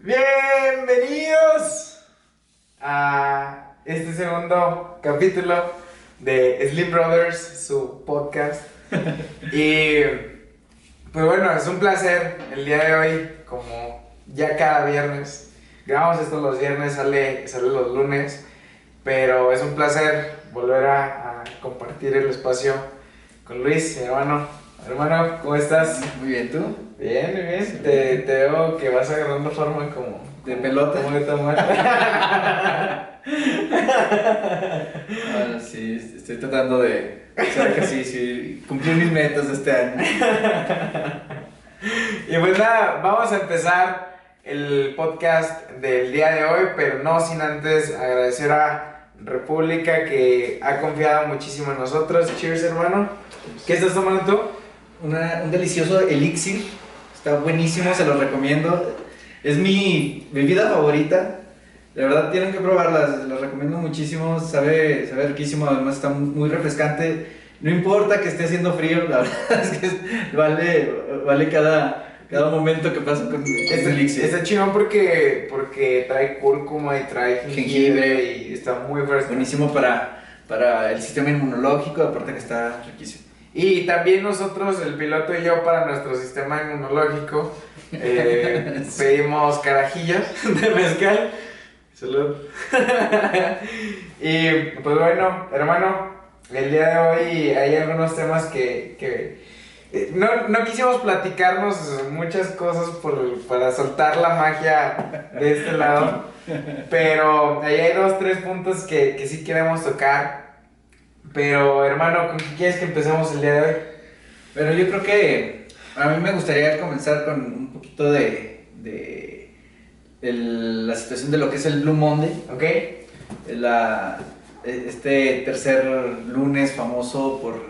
Bienvenidos a este segundo capítulo de Slim Brothers, su podcast. Y pues bueno, es un placer el día de hoy, como ya cada viernes. Grabamos esto los viernes, sale, sale los lunes, pero es un placer volver a, a compartir el espacio con Luis, mi hermano. Hermano, ¿cómo estás? Muy bien, ¿tú? Bien, muy bien. Te, te veo que vas agarrando forma como... De pelota. Como de tamal. Ahora sí, estoy tratando de hacer ejercicio y cumplir mis metas de este año. Y pues nada, vamos a empezar el podcast del día de hoy, pero no sin antes agradecer a República que ha confiado muchísimo en nosotros. Cheers, hermano. ¿Qué estás tomando tú? Una- un delicioso elixir, está buenísimo, se lo recomiendo. Es mi bebida favorita. De verdad tienen que probarla, se los recomiendo muchísimo, sabe, sabe riquísimo, además está muy refrescante. No importa que esté haciendo frío, la verdad es que vale, vale cada, cada momento que pasa con este elixir. está chingón porque, porque trae cúrcuma y trae jengibre, Jengibre. y está muy fresco. Buenísimo para, para el sistema inmunológico, aparte que está riquísimo. Y también nosotros, el piloto y yo, para nuestro sistema inmunológico, eh, pedimos carajillos de mezcal. Salud. y pues bueno, hermano, el día de hoy hay algunos temas que, que, eh, no, no quisimos platicarnos muchas cosas por, para soltar la magia de este lado, pero ahí hay dos, tres puntos que, que sí queremos tocar. Pero hermano, ¿con qué quieres que empecemos el día de hoy? Pero yo creo que a mí me gustaría comenzar con un poquito de, de el- la situación de lo que es el Blue Monday, ¿Ok? la, este tercer lunes famoso por,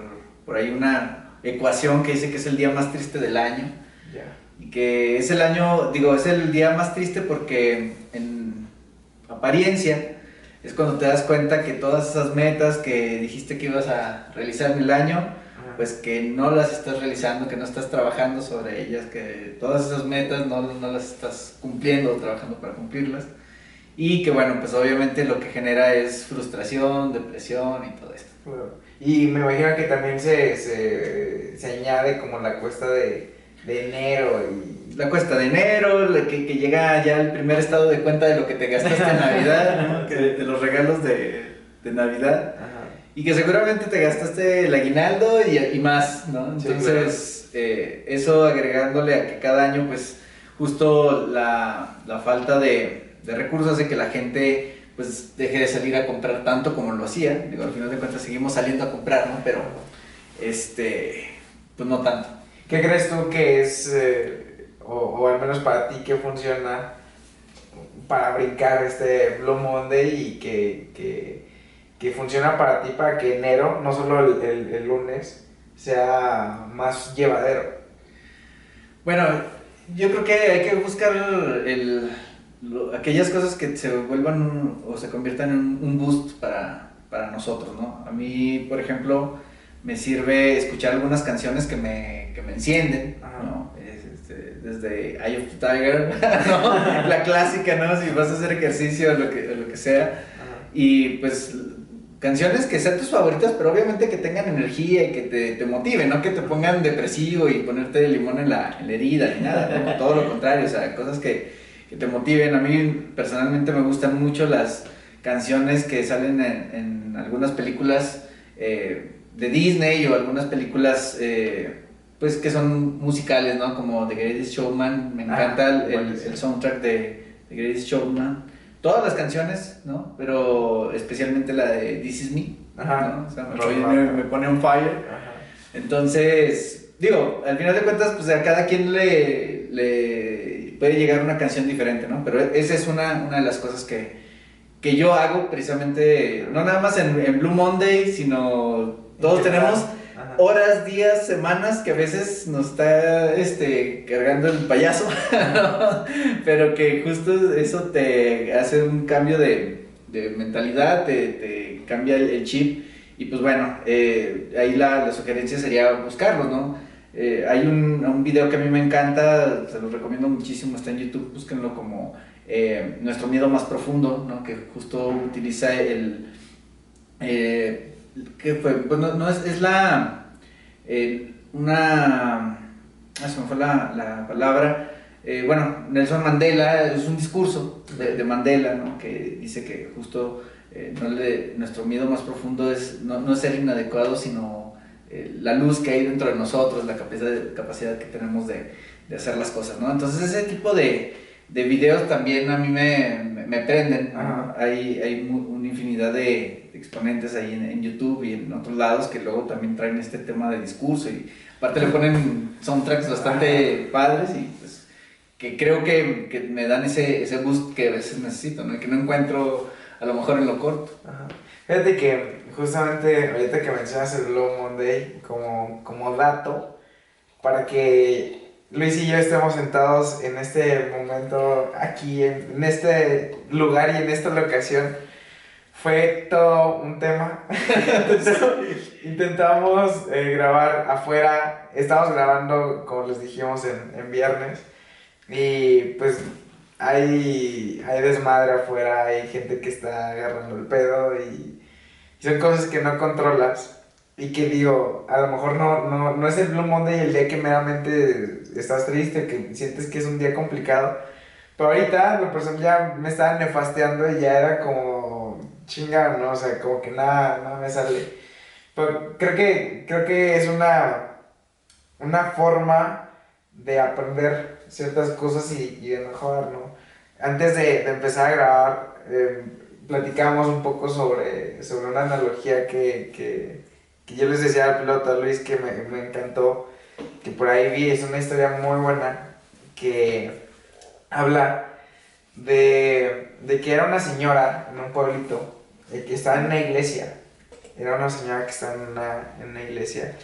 por ahí una ecuación que dice que es el día más triste del año. Ya. Y que es el año, digo, es el día más triste porque en apariencia es cuando te das cuenta que todas esas metas que dijiste que ibas a realizar en el año, pues que no las estás realizando, que no estás trabajando sobre ellas, que todas esas metas no, no las estás cumpliendo o trabajando para cumplirlas. Y que bueno, pues obviamente lo que genera es frustración, depresión y todo esto. Y me imagino que también se, se, se añade como la cuesta de, de enero y... La cuesta de enero, la que, que llega ya el primer estado de cuenta de lo que te gastaste en Navidad, ¿no? Que de, los regalos de, de Navidad. Ajá. Y que seguramente te gastaste el aguinaldo y, y más, ¿no? Sí, Entonces, eh, eso agregándole a que cada año, pues, justo la, la falta de, de recursos hace que la gente, pues, deje de salir a comprar tanto como lo hacía. Digo, al final de cuentas seguimos saliendo a comprar, ¿no? Pero, este, pues no tanto. ¿Qué crees tú que es, eh, o, o al menos para ti, que funciona para brincar este Blue Monday y que, que, que funciona para ti para que enero, no solo el, el- el lunes, sea más llevadero? Bueno, yo creo que hay que buscar el, lo- aquellas cosas que se vuelvan un- o se conviertan en un, boost para, para nosotros, ¿no? A mí, por ejemplo, me sirve escuchar algunas canciones que me, que me encienden. Es, desde Eye of the Tiger, ¿no? La clásica, ¿no? Si vas a hacer ejercicio o lo que, lo que sea. Y pues canciones que sean tus favoritas, pero obviamente que tengan energía y que te, te motiven, no que te pongan depresivo y ponerte limón en la, en la herida ni nada, ¿no? todo lo contrario, o sea, cosas que, que te motiven. A mí personalmente me gustan mucho las canciones que salen en, en algunas películas eh, de Disney o algunas películas eh, pues que son musicales, ¿no? Como The Greatest Showman, me Ah, encanta el- el, el soundtrack de The Greatest Showman. Todas las canciones, ¿no? Pero especialmente la de This Is Me, Ajá. ¿no? O sea, me, pone- me- pone on fire. Ajá. Entonces, digo, al final de cuentas, pues a cada quien le, le puede llegar una canción diferente, ¿no? Pero esa es una, una de las cosas que, que yo hago precisamente, no nada más en, en Blue Monday, sino todos ¿Qué tal? Horas, días, semanas que a veces nos está este, cargando el payaso, pero que justo eso te hace un cambio de, de mentalidad, te, cambia el, chip y pues bueno, eh, ahí la, la sugerencia sería buscarlos, ¿no? Eh, hay un, un, video que a mí me encanta, se lo recomiendo muchísimo, está en YouTube, búsquenlo como eh, Nuestro Miedo Más Profundo, ¿no? que justo utiliza el... ¿Qué fue? Pues no, es, es, la... una... Ah, me fue la, la palabra. bueno, Nelson Mandela es un discurso de, de Mandela, ¿no? que dice que justo no le, nuestro miedo más profundo es no, no ser inadecuado, sino eh, la luz que hay dentro de nosotros, la capacidad, capacidad que tenemos de, de hacer las cosas, ¿no? Entonces ese tipo de, de videos también a mí me, me, prenden, Hay, hay una infinidad de exponentes ahí en, YouTube y en otros lados que luego también traen este tema de discurso y aparte le ponen soundtracks bastante padres y pues que creo que, que, me dan ese, ese boost que a veces necesito, ¿no? Que no encuentro a lo mejor en lo corto. Fíjate que justamente ahorita que mencionas el Blue Monday como, como dato, para que Luis y yo estemos sentados en este momento aquí, en, este lugar y en esta locación, fue todo un tema. Intentamos eh, grabar afuera, estamos grabando, como les dijimos, en, en viernes, y pues hay, hay desmadre afuera, hay gente que está agarrando el pedo y son cosas que no controlas y que digo, a lo mejor no, no, no es el Blue Monday el día que meramente estás triste, que sientes que es un día complicado. Pero ahorita, la persona ya me estaba nefasteando y ya era como chinga, ¿no? O sea, como que nada, nada me sale. Pero creo que, creo que es una, una forma de aprender ciertas cosas y, y de mejorar, ¿no? Antes de, de empezar a grabar, eh, platicamos un poco sobre, sobre una analogía que, que, que, yo les decía al piloto Luis que me, me, encantó, que por ahí vi, es una historia muy buena, que habla de, de que era una señora en un pueblito que estaba en una iglesia, era una señora que estaba en una, en iglesia,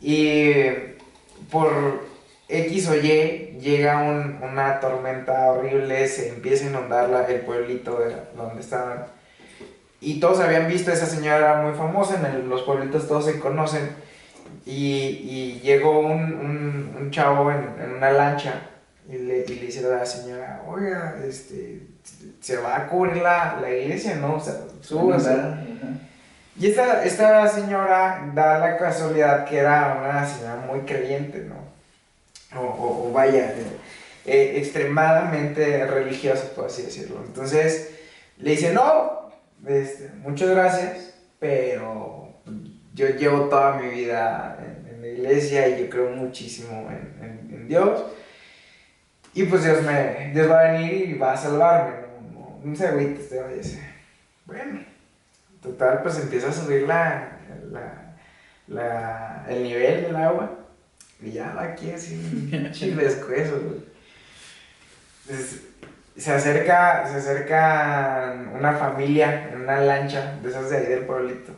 y por X o Y llega una tormenta horrible, se empieza a inundar el pueblito de donde estaban. Y todos habían visto a esa señora muy famosa, en los pueblitos todos se conocen. Y, llegó un, chavo en, una lancha y le, y le dice a la señora, oiga, este, se va a cubrir la, iglesia, ¿no? O sea, súbase. Y esta, esta señora da la casualidad que era una señora muy creyente, ¿no? o, vaya, eh, eh, extremadamente religiosa, por así decirlo. Entonces le dice, no, este, muchas gracias, pero yo llevo toda mi vida en, la iglesia y yo creo muchísimo en, en, Dios. Y pues Dios, me, Dios va a venir y va a salvarme, no, no, se agüite, Bueno, total, pues empieza a subir la, la, la, el nivel del agua. Y ya aquí así, chilesco eso, se acerca, se acerca una familia en una lancha de esas de ahí del pueblito.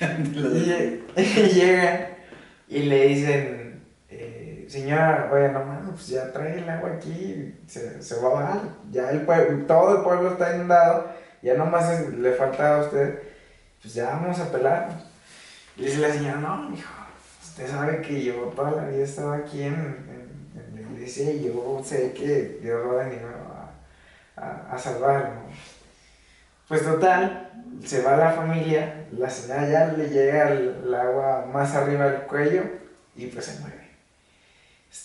y, llegan y le dicen, eh, señora, oye, no mames, pues ya trae el agua aquí, se, se va a bajar. Ya el pueblo, todo el pueblo está inundado, ya nomás le falta a usted, pues ya vamos a pelarnos. Y dice la señora, no, hijo, usted sabe que yo toda la vida estaba aquí en, en, y yo sé que Dios va a venir a, a, a salvarnos. Pues total, se va la familia, la señora ya le llega el, agua más arriba del cuello y pues se mueve.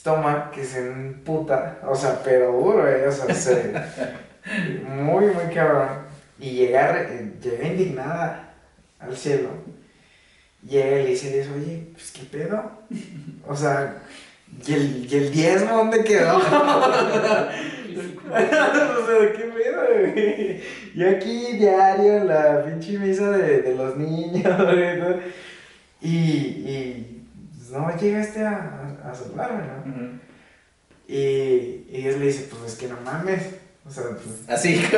Toma que se emputa, o sea, pero duro, eh, o sea, se, muy, muy cabrón. Y llega, llega indignada al cielo llega y le dice, oye, pues qué pedo. O sea, ¿y el, y el diezmo dónde quedó? o sea, ¿qué pedo, güey? Y aquí diario la pinche misa de, de los niños, Y, y pues, no llegaste a, a, salvarme, ¿no? y, y Dios le dice, pues es que no mames. O sea, pues. Así. sí,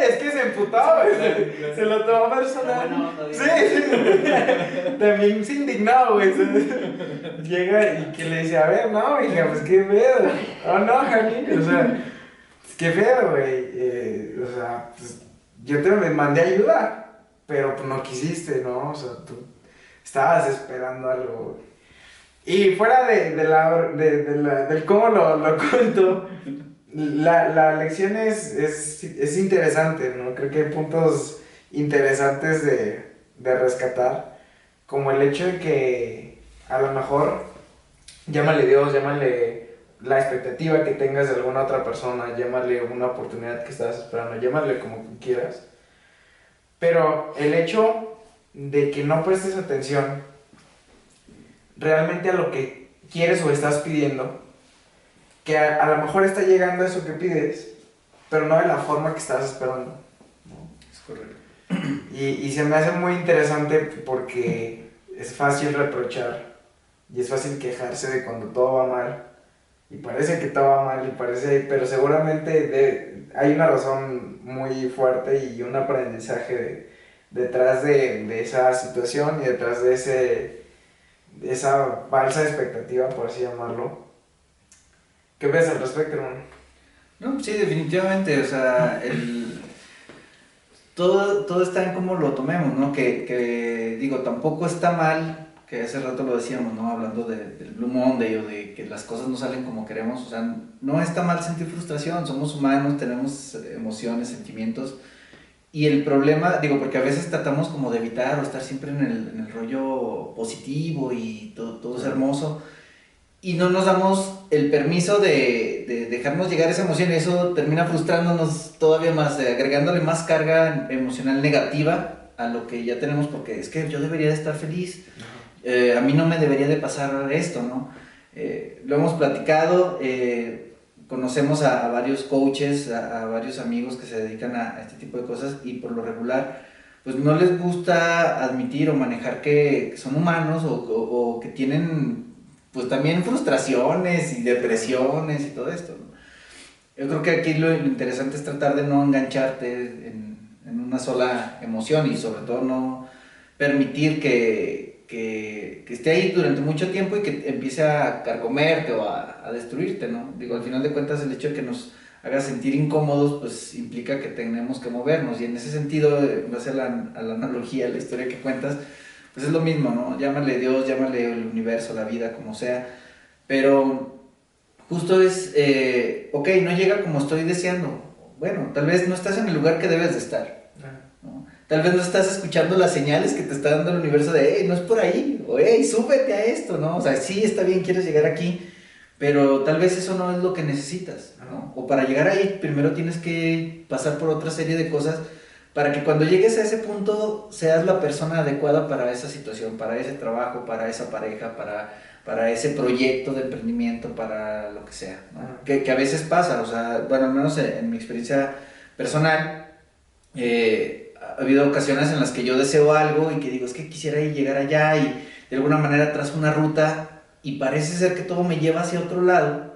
es que se emputó, güey. Se, lo tomó personal. sí, sí. También se indignó, güey. Llega y que le dice, a ver, no, hija, pues qué pedo. Oh, no, Jani. O sea, qué pedo, güey. Eh, o sea, pues yo te mandé ayuda, pero pues no quisiste, ¿no? O sea, tú estabas esperando algo. Y fuera de, de la, de, de la, del cómo lo, lo cuento, la, la lección es, es, es, interesante, ¿no? Creo que hay puntos interesantes de, de rescatar, como el hecho de que a lo mejor, llámale Dios, llámale la expectativa que tengas de alguna otra persona, llámale una oportunidad que estás esperando, llámale como quieras. Pero el hecho de que no prestes atención realmente a lo que quieres o estás pidiendo, que a, lo mejor está llegando eso que pides, pero no de la forma que estás esperando. Es correcto. Y, y se me hace muy interesante porque es fácil reprochar y es fácil quejarse de cuando todo va mal. Y parece que todo va mal y parece, pero seguramente de, hay una razón muy fuerte y un aprendizaje detrás de, de, esa situación y detrás de, ese, de esa falsa expectativa, por así llamarlo. ¿Qué ves al respecto, hermano? No, sí, definitivamente, o sea, el, todo, todo está en cómo lo tomemos, ¿no? Que, que, digo, tampoco está mal, que hace rato lo decíamos, ¿no? Hablando de, del Blue Monday o de que las cosas no salen como queremos, o sea, no está mal sentir frustración, somos humanos, tenemos emociones, sentimientos, y el problema, digo, porque a veces tratamos como de evitar o estar siempre en el, en el rollo positivo y todo, todo es hermoso, y no nos damos el permiso de, de, dejarnos llegar esa emoción eso termina frustrándonos todavía más, agregándole más carga emocional negativa a lo que ya tenemos porque es que yo debería de estar feliz, eh, a mí no me debería de pasar esto, ¿no? Eh, lo hemos platicado, eh, conocemos a, varios coaches, a, varios amigos que se dedican a, este tipo de cosas y por lo regular pues no les gusta admitir o manejar que, son humanos o que tienen pues también frustraciones y depresiones y todo esto. Yo creo que aquí lo, interesante es tratar de no engancharte en, una sola emoción y sobre todo no permitir que, que, que, esté ahí durante mucho tiempo y que empiece a carcomerte o a, a, destruirte, ¿no? Digo, al final de cuentas el hecho de que nos haga sentir incómodos, pues implica que tenemos que movernos y en ese sentido, en base a la, a la analogía, a la historia que cuentas, pues es lo mismo, ¿no? Llámale Dios, llámale el universo, la vida, como sea, pero justo es, eh, ok, no llega como estoy deseando. Bueno, tal vez no estás en el lugar que debes de estar. ¿no? Tal vez no estás escuchando las señales que te está dando el universo de, hey, no es por ahí, o hey, súbete a esto, ¿no? O sea, sí, está bien, quieres llegar aquí, pero tal vez eso no es lo que necesitas, ¿no? O para llegar ahí, primero tienes que pasar por otra serie de cosas para que cuando llegues a ese punto seas la persona adecuada para esa situación, para ese trabajo, para esa pareja, para, para ese proyecto de emprendimiento, para lo que sea, ¿no? que, que, a veces pasa, o sea, bueno, al menos en, en mi experiencia personal, eh, ha habido ocasiones en las que yo deseo algo y que digo, es que quisiera llegar allá y de alguna manera trazo una ruta y parece ser que todo me lleva hacia otro lado,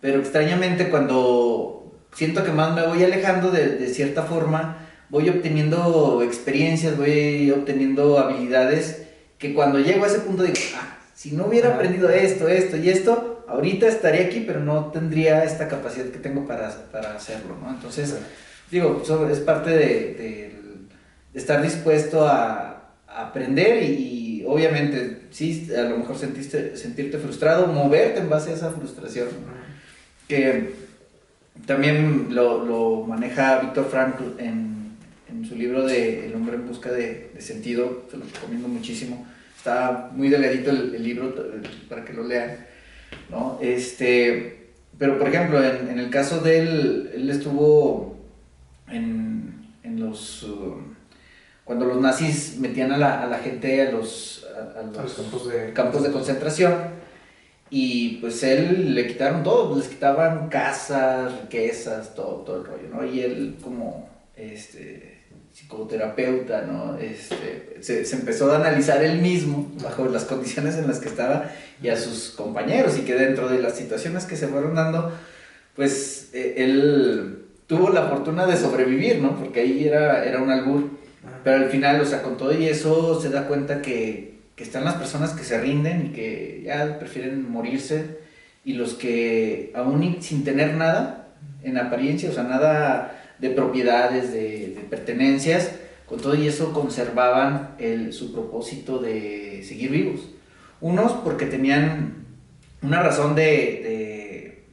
pero extrañamente cuando siento que más me voy alejando de, de cierta forma, voy obteniendo experiencias, voy obteniendo habilidades que cuando llego a ese punto digo, ah, si no hubiera aprendido esto, esto y esto, ahorita estaría aquí, pero no tendría esta capacidad que tengo para, para hacerlo, ¿no? Entonces, digo, eso es parte de, de, de estar dispuesto a, a aprender y, y, obviamente, sí, a lo mejor sentiste, sentirte frustrado, moverte en base a esa frustración, que también lo, lo maneja Víctor Frankl en en su libro de El hombre en busca de, de, sentido, se lo recomiendo muchísimo. Está muy delgadito el, el, libro para que lo lean, ¿no? Este, pero, por ejemplo, en, en el caso de él, él estuvo en, en los... Uh, cuando los nazis metían a la, a la gente a los, a, a los, los campos, de... campos de concentración, y pues él le quitaron todo, les quitaban casas, riquezas, todo, todo el rollo, ¿no? Y él como este, psicoterapeuta, ¿no? Este, se, se, empezó a analizar él mismo bajo las condiciones en las que estaba y a sus compañeros y que dentro de las situaciones que se fueron dando, pues eh, él tuvo la fortuna de sobrevivir, ¿no? Porque ahí era, era un albur, pero al final, o sea, con todo y eso se da cuenta que, que están las personas que se rinden y que ya prefieren morirse y los que aún sin tener nada en apariencia, o sea, nada de propiedades, de, pertenencias, con todo y eso conservaban el, su propósito de seguir vivos. Unos porque tenían una razón de, de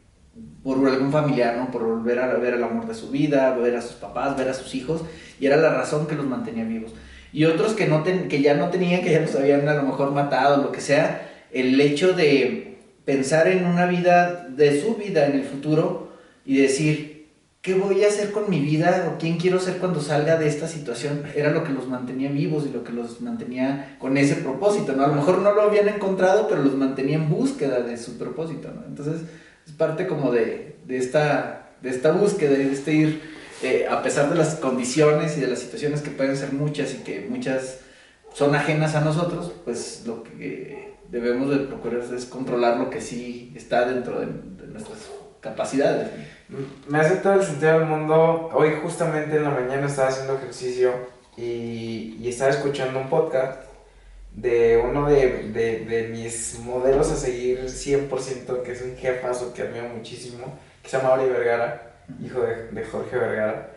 por algún familiar, ¿no? Por volver a ver el amor de su vida, ver a sus papás, ver a sus hijos, y era la razón que los mantenía vivos. Y otros que, no que ya no tenían, que ya los habían a lo mejor matado, lo que sea, el hecho de pensar en una vida, de su vida en el futuro, y decir, ¿qué voy a hacer con mi vida? ¿O quién quiero ser cuando salga de esta situación? Era lo que los mantenía vivos y lo que los mantenía con ese propósito, ¿no? A lo mejor no lo habían encontrado, pero los mantenía en búsqueda de su propósito, ¿no? Entonces, es parte como de, de, esta, de esta búsqueda, de este ir, eh, a pesar de las condiciones y de las situaciones que pueden ser muchas y que muchas son ajenas a nosotros, pues lo que debemos de procurar es controlar lo que sí está dentro de, nuestras capacidades. Me hace todo el sentido del mundo. Hoy justamente en la mañana estaba haciendo ejercicio y, y estaba escuchando un podcast de uno de, de, de, mis modelos a seguir 100%, que es un jefazo que admiro muchísimo, que se llama Ori Vergara, hijo de, de Jorge Vergara.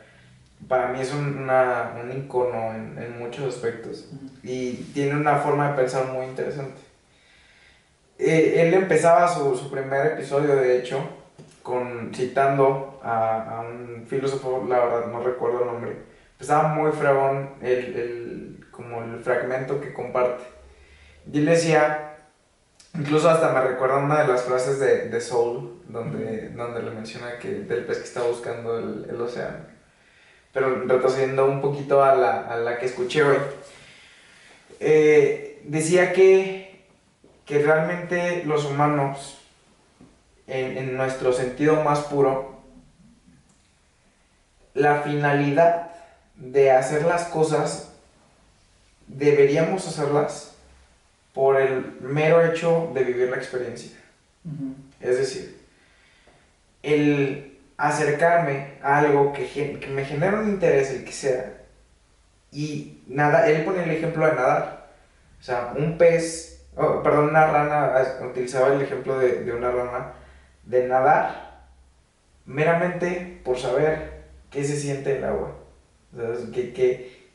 Para mí es un, una, un icono en, en muchos aspectos y tiene una forma de pensar muy interesante. Eh, él empezaba su, su, primer episodio, de hecho, con, citando a, a, un filósofo, la verdad no recuerdo el nombre. Estaba muy fregón el, el, como el fragmento que comparte. Y él decía, incluso hasta me recuerda una de las frases de, de Soul, donde, donde le menciona que del pez que está buscando el, el océano. Pero retrocediendo un poquito a la, a la que escuché hoy. Eh, decía que que realmente los humanos, en, en, nuestro sentido más puro, la finalidad de hacer las cosas, deberíamos hacerlas por el mero hecho de vivir la experiencia. Uh -huh. Es decir, el acercarme a algo que, que, me genera un interés, el que sea, y nada, él pone el ejemplo de nadar. O sea, un pez oh, perdón, una rana, utilizaba el ejemplo de, de, una rana, de nadar meramente por saber qué se siente el agua, que,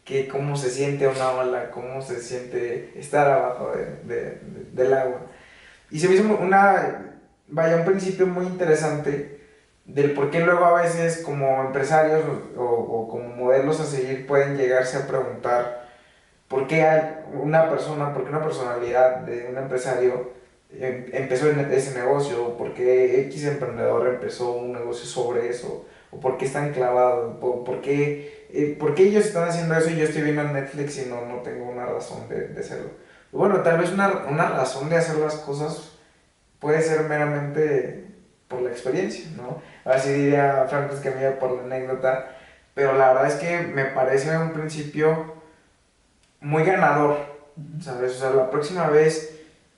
que, cómo se siente una ola, cómo se siente estar abajo de, de, del agua. Y se me hizo una, vaya, un principio muy interesante del por qué luego a veces como empresarios o, o como modelos a seguir pueden llegarse a preguntar ¿Por qué hay una persona, por qué una personalidad de un empresario em, empezó en ese negocio? ¿Por qué X emprendedor empezó un negocio sobre eso? ¿O por qué están clavados? ¿Por qué, eh, ¿Por qué ellos están haciendo eso y yo estoy viendo Netflix y no, no tengo una razón de, de hacerlo? Bueno, tal vez una, una razón de hacer las cosas puede ser meramente por la experiencia, ¿no? Así diría Franco Escamilla por la anécdota, pero la verdad es que me parece un principio muy ganador, ¿sabes? O sea, la próxima vez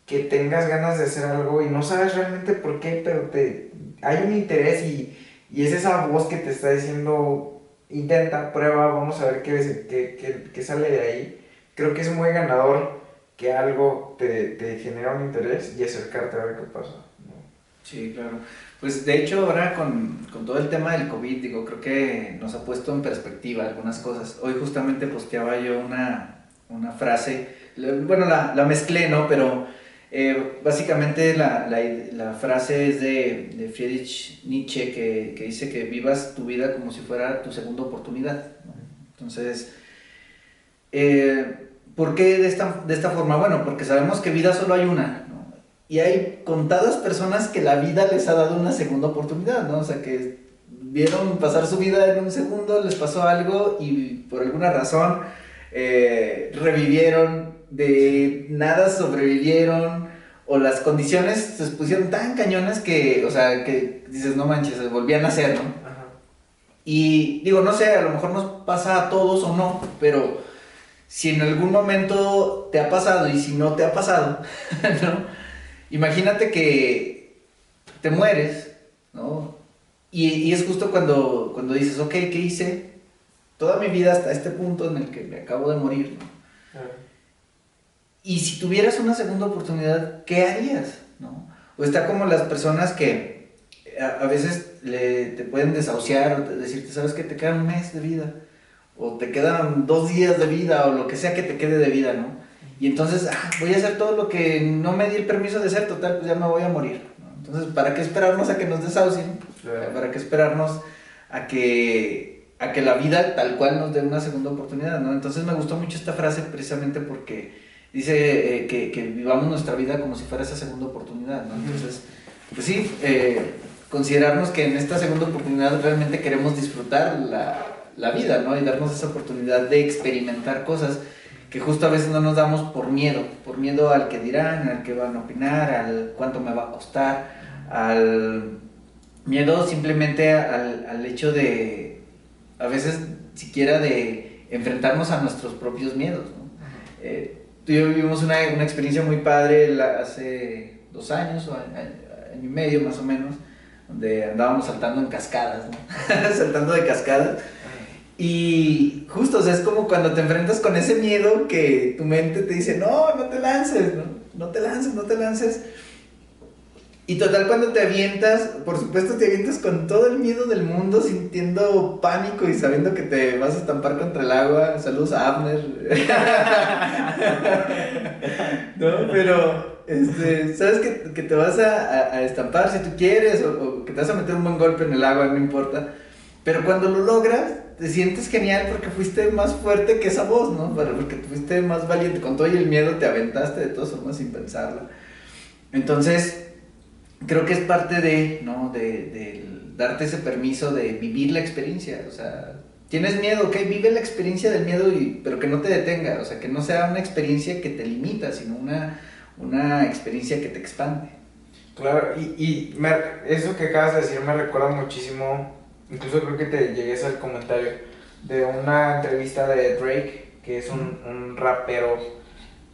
que tengas ganas de hacer algo y no sabes realmente por qué, pero te, hay un interés y, y es esa voz que te está diciendo, intenta, prueba, vamos a ver qué, qué, qué, qué sale de ahí. Creo que es muy ganador que algo te, te genera un interés y acercarte a ver qué pasa. ¿no? Sí, claro. Pues de hecho ahora con, con, todo el tema del COVID, digo, creo que nos ha puesto en perspectiva algunas cosas. Hoy justamente posteaba yo una, una frase, bueno, la, la mezclé, ¿no? Pero eh, básicamente la, frase es de, Friedrich Nietzsche que, dice que vivas tu vida como si fuera tu segunda oportunidad. Entonces, eh, ¿por qué de esta, de esta forma? Bueno, porque sabemos que vida solo hay una. Y hay contadas personas que la vida les ha dado una segunda oportunidad, ¿no? O sea, que vieron pasar su vida en un segundo, les pasó algo y por alguna razón eh, revivieron, de nada sobrevivieron, o las condiciones se pusieron tan cañonas que, o sea, que dices, no manches, se volvían a hacer, ¿no? Ajá. Y digo, no sé, a lo mejor nos pasa a todos o no, pero si en algún momento te ha pasado y si no te ha pasado, ¿no? Imagínate que te mueres, ¿no? Y, y es justo cuando, cuando dices, ok, ¿qué hice? toda mi vida hasta este punto en el que me acabo de morir. ¿no? Y si tuvieras una segunda oportunidad, ¿qué harías? ¿no? O está como las personas que a, a veces le, te pueden desahuciar o decirte, sabes que te queda un mes de vida. o te quedan dos días de vida o lo que sea que te quede de vida, ¿no? Y entonces, ah, voy a hacer todo lo que no me di el permiso de hacer, total, pues ya me voy a morir. Entonces, ¿para qué esperarnos a que nos desahucien? ¿Para qué esperarnos a que, a que la vida tal cual nos dé una segunda oportunidad, ¿no? Entonces me gustó mucho esta frase precisamente porque dice eh, que, que, vivamos nuestra vida como si fuera esa segunda oportunidad, ¿no? Entonces, pues sí, eh, considerarnos que en esta segunda oportunidad realmente queremos disfrutar la, la vida, ¿no? Y darnos esa oportunidad de experimentar cosas que justo a veces no nos damos por miedo, por miedo al que dirán, al que van a opinar, al cuánto me va a costar, al miedo simplemente al, al hecho de, a veces siquiera de enfrentarnos a nuestros propios miedos, ¿no? Eh, tú y yo vivimos una, una experiencia muy padre hace dos años, o año, y medio más o menos, donde andábamos saltando en cascadas, ¿no? saltando de cascadas y justo, o sea, es como cuando te enfrentas con ese miedo que tu mente te dice, no, no te lances, no, no te lances, no te lances. Y total, cuando te avientas, por supuesto te avientas con todo el miedo del mundo, sintiendo pánico y sabiendo que te vas a estampar contra el agua. Saludos a Abner. no, pero, este, sabes que, que te vas a, a, estampar si tú quieres, o, o que te vas a meter un buen golpe en el agua, no importa. Pero cuando lo logras, te sientes genial porque fuiste más fuerte que esa voz, ¿no? Porque fuiste más valiente. Con todo y el miedo te aventaste de todas formas sin pensarla. Entonces, creo que es parte de, ¿no? De, de darte ese permiso de vivir la experiencia. O sea, tienes miedo, ok, vive la experiencia del miedo, y, pero que no te detenga. O sea, que no sea una experiencia que te limita, sino una, una experiencia que te expande. Claro, y, y me, eso que acabas de decir me recuerda muchísimo incluso creo que te llegué al comentario de una entrevista de Drake, que es un, un rapero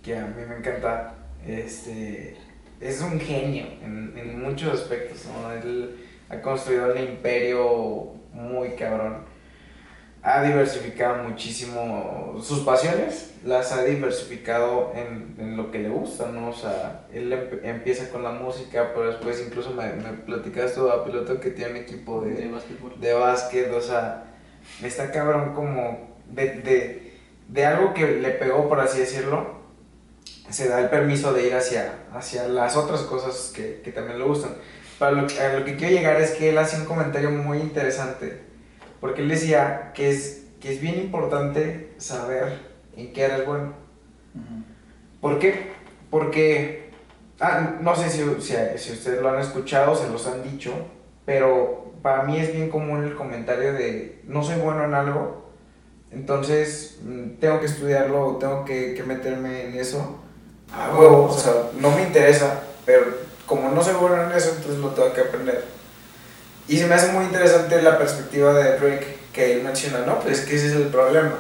que a mí me encanta. Este, es un genio en, en muchos aspectos, ¿no? Él ha construido un imperio muy cabrón ha diversificado muchísimo sus pasiones, las ha diversificado en, en, lo que le gusta, ¿no? O sea, él empieza con la música, pero después incluso me, me platicaste a piloto que tiene un equipo de, de, de básquet, o sea, está cabrón como de, de, de, algo que le pegó, por así decirlo, se da el permiso de ir hacia, hacia las otras cosas que, que también le gustan. Para lo, a lo que quiero llegar es que él hace un comentario muy interesante porque él decía que es, que es bien importante saber en qué eres bueno. ¿Por qué? Porque, ah, no sé si, si, si, ustedes lo han escuchado, se los han dicho, pero para mí es bien común el comentario de no soy bueno en algo, entonces mm, tengo que estudiarlo tengo que, que meterme en eso a huevo, o sea, no me interesa, pero como no soy bueno en eso, entonces lo tengo que aprender. Y se me hace muy interesante la perspectiva de Drake que él menciona, no, pues es que ese es el problema.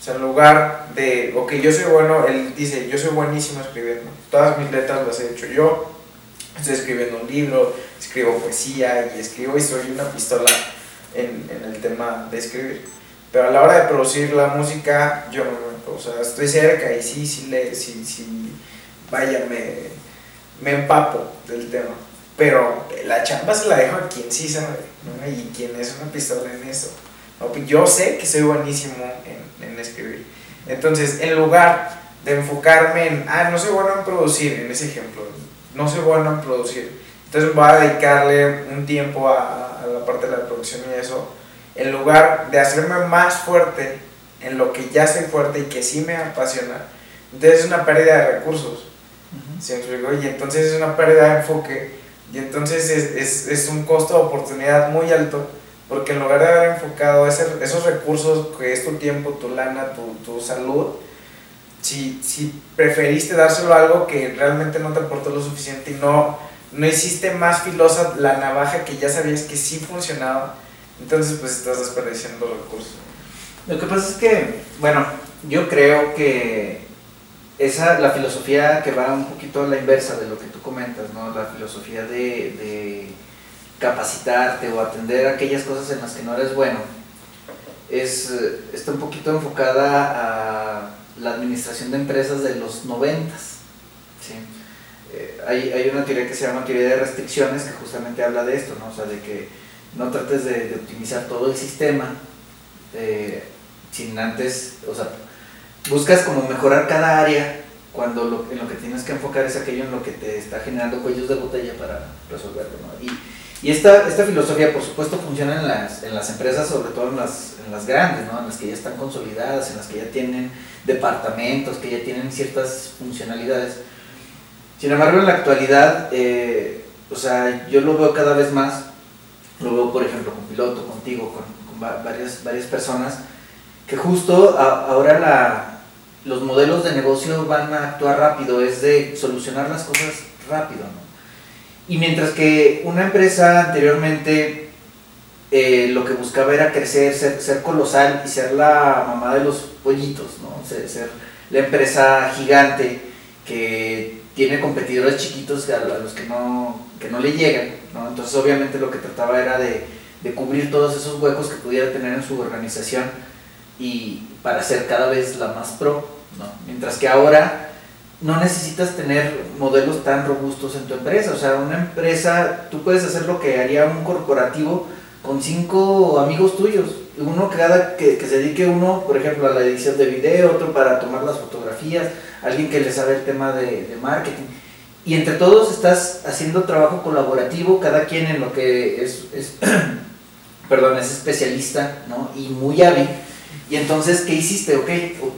O sea, en lugar de, ok, yo soy bueno, él dice, yo soy buenísimo escribiendo. Todas mis letras las he hecho yo. Estoy escribiendo un libro, escribo poesía y escribo y soy una pistola en, en el tema de escribir. Pero a la hora de producir la música, yo no, o sea, estoy cerca y sí, sí, le, sí, sí, vaya, me, me empapo del tema. Pero la chamba se la dejo a quien sí sabe. Y quien es una pistola en eso. Pues yo sé que soy buenísimo en, en escribir. Entonces, en lugar de enfocarme en, ah, no soy bueno en producir, en ese ejemplo, no soy bueno en producir, entonces voy a dedicarle un tiempo a, a la parte de la producción y eso, en lugar de hacerme más fuerte en lo que ya soy fuerte y que sí me apasiona, entonces es una pérdida de recursos. ¿Sí Y entonces es una pérdida de enfoque y entonces es, es, es, un costo de oportunidad muy alto, porque en lugar de haber enfocado ese, esos recursos, que es tu tiempo, tu lana, tu, tu salud, si, si, preferiste dárselo a algo que realmente no te aportó lo suficiente y no, no hiciste más filosa la navaja que ya sabías que sí funcionaba, entonces pues estás desperdiciando recursos. Lo que pasa es que, bueno, yo creo que esa, la filosofía que va un poquito a la inversa de lo que tú comentas, ¿no? La filosofía de, capacitarte o atender aquellas cosas en las que no eres bueno, es, eh, está un poquito enfocada a la administración de empresas de los noventas. ¿sí? Eh, hay, hay, una teoría que se llama teoría de restricciones que justamente habla de esto, ¿no? O sea, de que no trates de, de optimizar todo el sistema, eh, sin antes, o sea, buscas como mejorar cada área cuando lo, en lo que tienes que enfocar es aquello en lo que te está generando cuellos de botella para resolverlo. ¿no? Y, y esta, esta filosofía, por supuesto, funciona en las, en las empresas, sobre todo en las, en las grandes, ¿no? en las que ya están consolidadas, en las que ya tienen departamentos, que ya tienen ciertas funcionalidades. Sin embargo, en la actualidad, eh, o sea, yo lo veo cada vez más, lo veo, por ejemplo, con piloto, contigo, con, con varias, varias personas, que justo ahora la, los modelos de negocio van a actuar rápido, es de solucionar las cosas rápido, ¿no? Y mientras que una empresa anteriormente eh, lo que buscaba era crecer, ser, colosal y ser la mamá de los pollitos, ¿no? ser, la empresa gigante que tiene competidores chiquitos a, los que no, que no le llegan. ¿no? Entonces obviamente lo que trataba era de cubrir todos esos huecos que pudiera tener en su organización y para ser cada vez la más pro. ¿no? Mientras que ahora no necesitas tener modelos tan robustos en tu empresa. O sea, una empresa, tú puedes hacer lo que haría un corporativo con cinco amigos tuyos. Uno cada que, que se dedique uno, por ejemplo, a la edición de video, otro para tomar las fotografías, alguien que le sabe el tema de, marketing. Y entre todos estás haciendo trabajo colaborativo, cada quien en lo que es, es perdón, es especialista ¿no? y muy hábil y entonces, ¿qué hiciste? Ok,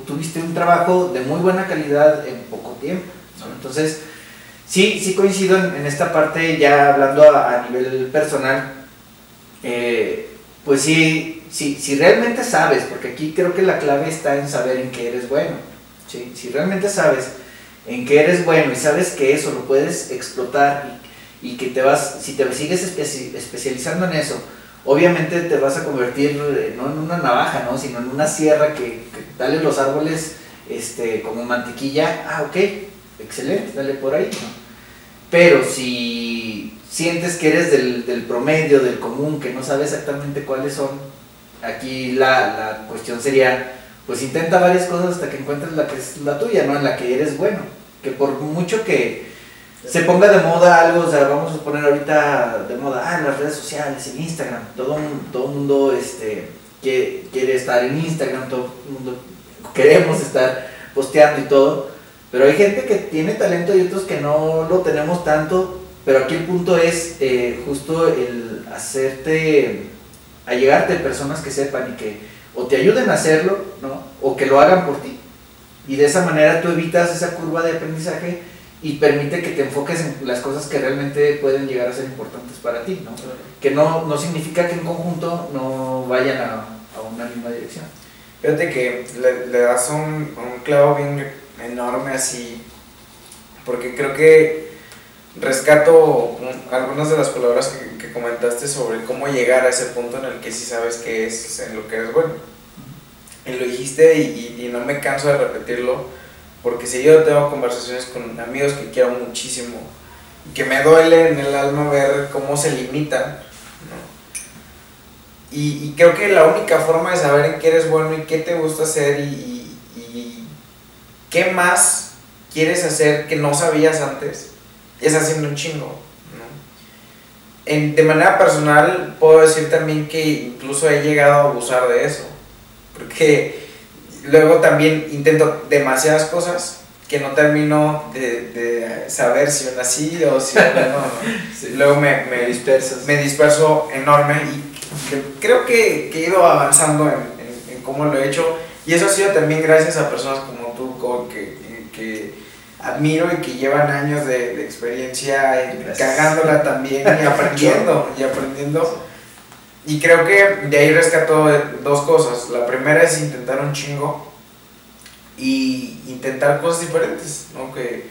tuviste un trabajo de muy buena calidad en poco tiempo. Entonces, sí, sí coincido en, esta parte, ya hablando a, nivel personal, eh, pues sí, sí, si realmente sabes, porque aquí creo que la clave está en saber en qué eres bueno. ¿sí? Si realmente sabes en qué eres bueno y sabes que eso lo puedes explotar y, y que te vas, si te sigues especializando en eso, obviamente te vas a convertir eh, no en una navaja, ¿no? sino en una sierra que, dale los árboles este, como mantequilla, ah, ok, excelente, dale por ahí. Pero si sientes que eres del, promedio, del común, que no sabes exactamente cuáles son, aquí la, la cuestión sería, pues intenta varias cosas hasta que encuentres la que es la tuya, ¿no? En la que eres bueno. Que por mucho que se ponga de moda algo, o sea, vamos a poner ahorita de moda, ah, en las redes sociales, en Instagram, todo todo mundo este, que, quiere estar en Instagram, todo el mundo queremos estar posteando y todo, pero hay gente que tiene talento y otros que no lo tenemos tanto, pero aquí el punto es eh, justo el hacerte, allegarte personas que sepan y que o te ayuden a hacerlo, ¿no? O que lo hagan por ti. Y de esa manera tú evitas esa curva de aprendizaje y permite que te enfoques en las cosas que realmente pueden llegar a ser importantes para ti, ¿no? Que no, no significa que en conjunto no vayan a, a una misma dirección. Fíjate que le, le das un, un, clavo bien enorme así, porque creo que rescato algunas de las palabras que, que, comentaste sobre cómo llegar a ese punto en el que sí sabes que es en lo que eres bueno. Y lo dijiste y, y, y no me canso de repetirlo porque si yo tengo conversaciones con amigos que quiero muchísimo y que me duele en el alma ver cómo se limitan, y, creo que la única forma de saber en qué eres bueno y qué te gusta hacer y, y, qué más quieres hacer que no sabías antes es haciendo un chingo. En, de manera personal puedo decir también que incluso he llegado a abusar de eso. Porque luego también intento demasiadas cosas que no termino de, saber si una sí o si una no. Luego me, me, Dispersas. me disperso enorme y creo que, he ido avanzando en, cómo lo he hecho. Y eso ha sido también gracias a personas como tú, que, que admiro y que llevan años de, experiencia cagándola también y aprendiendo, y aprendiendo. Y creo que de ahí rescato dos cosas. La primera es intentar un chingo y intentar cosas diferentes, ¿no? Eh,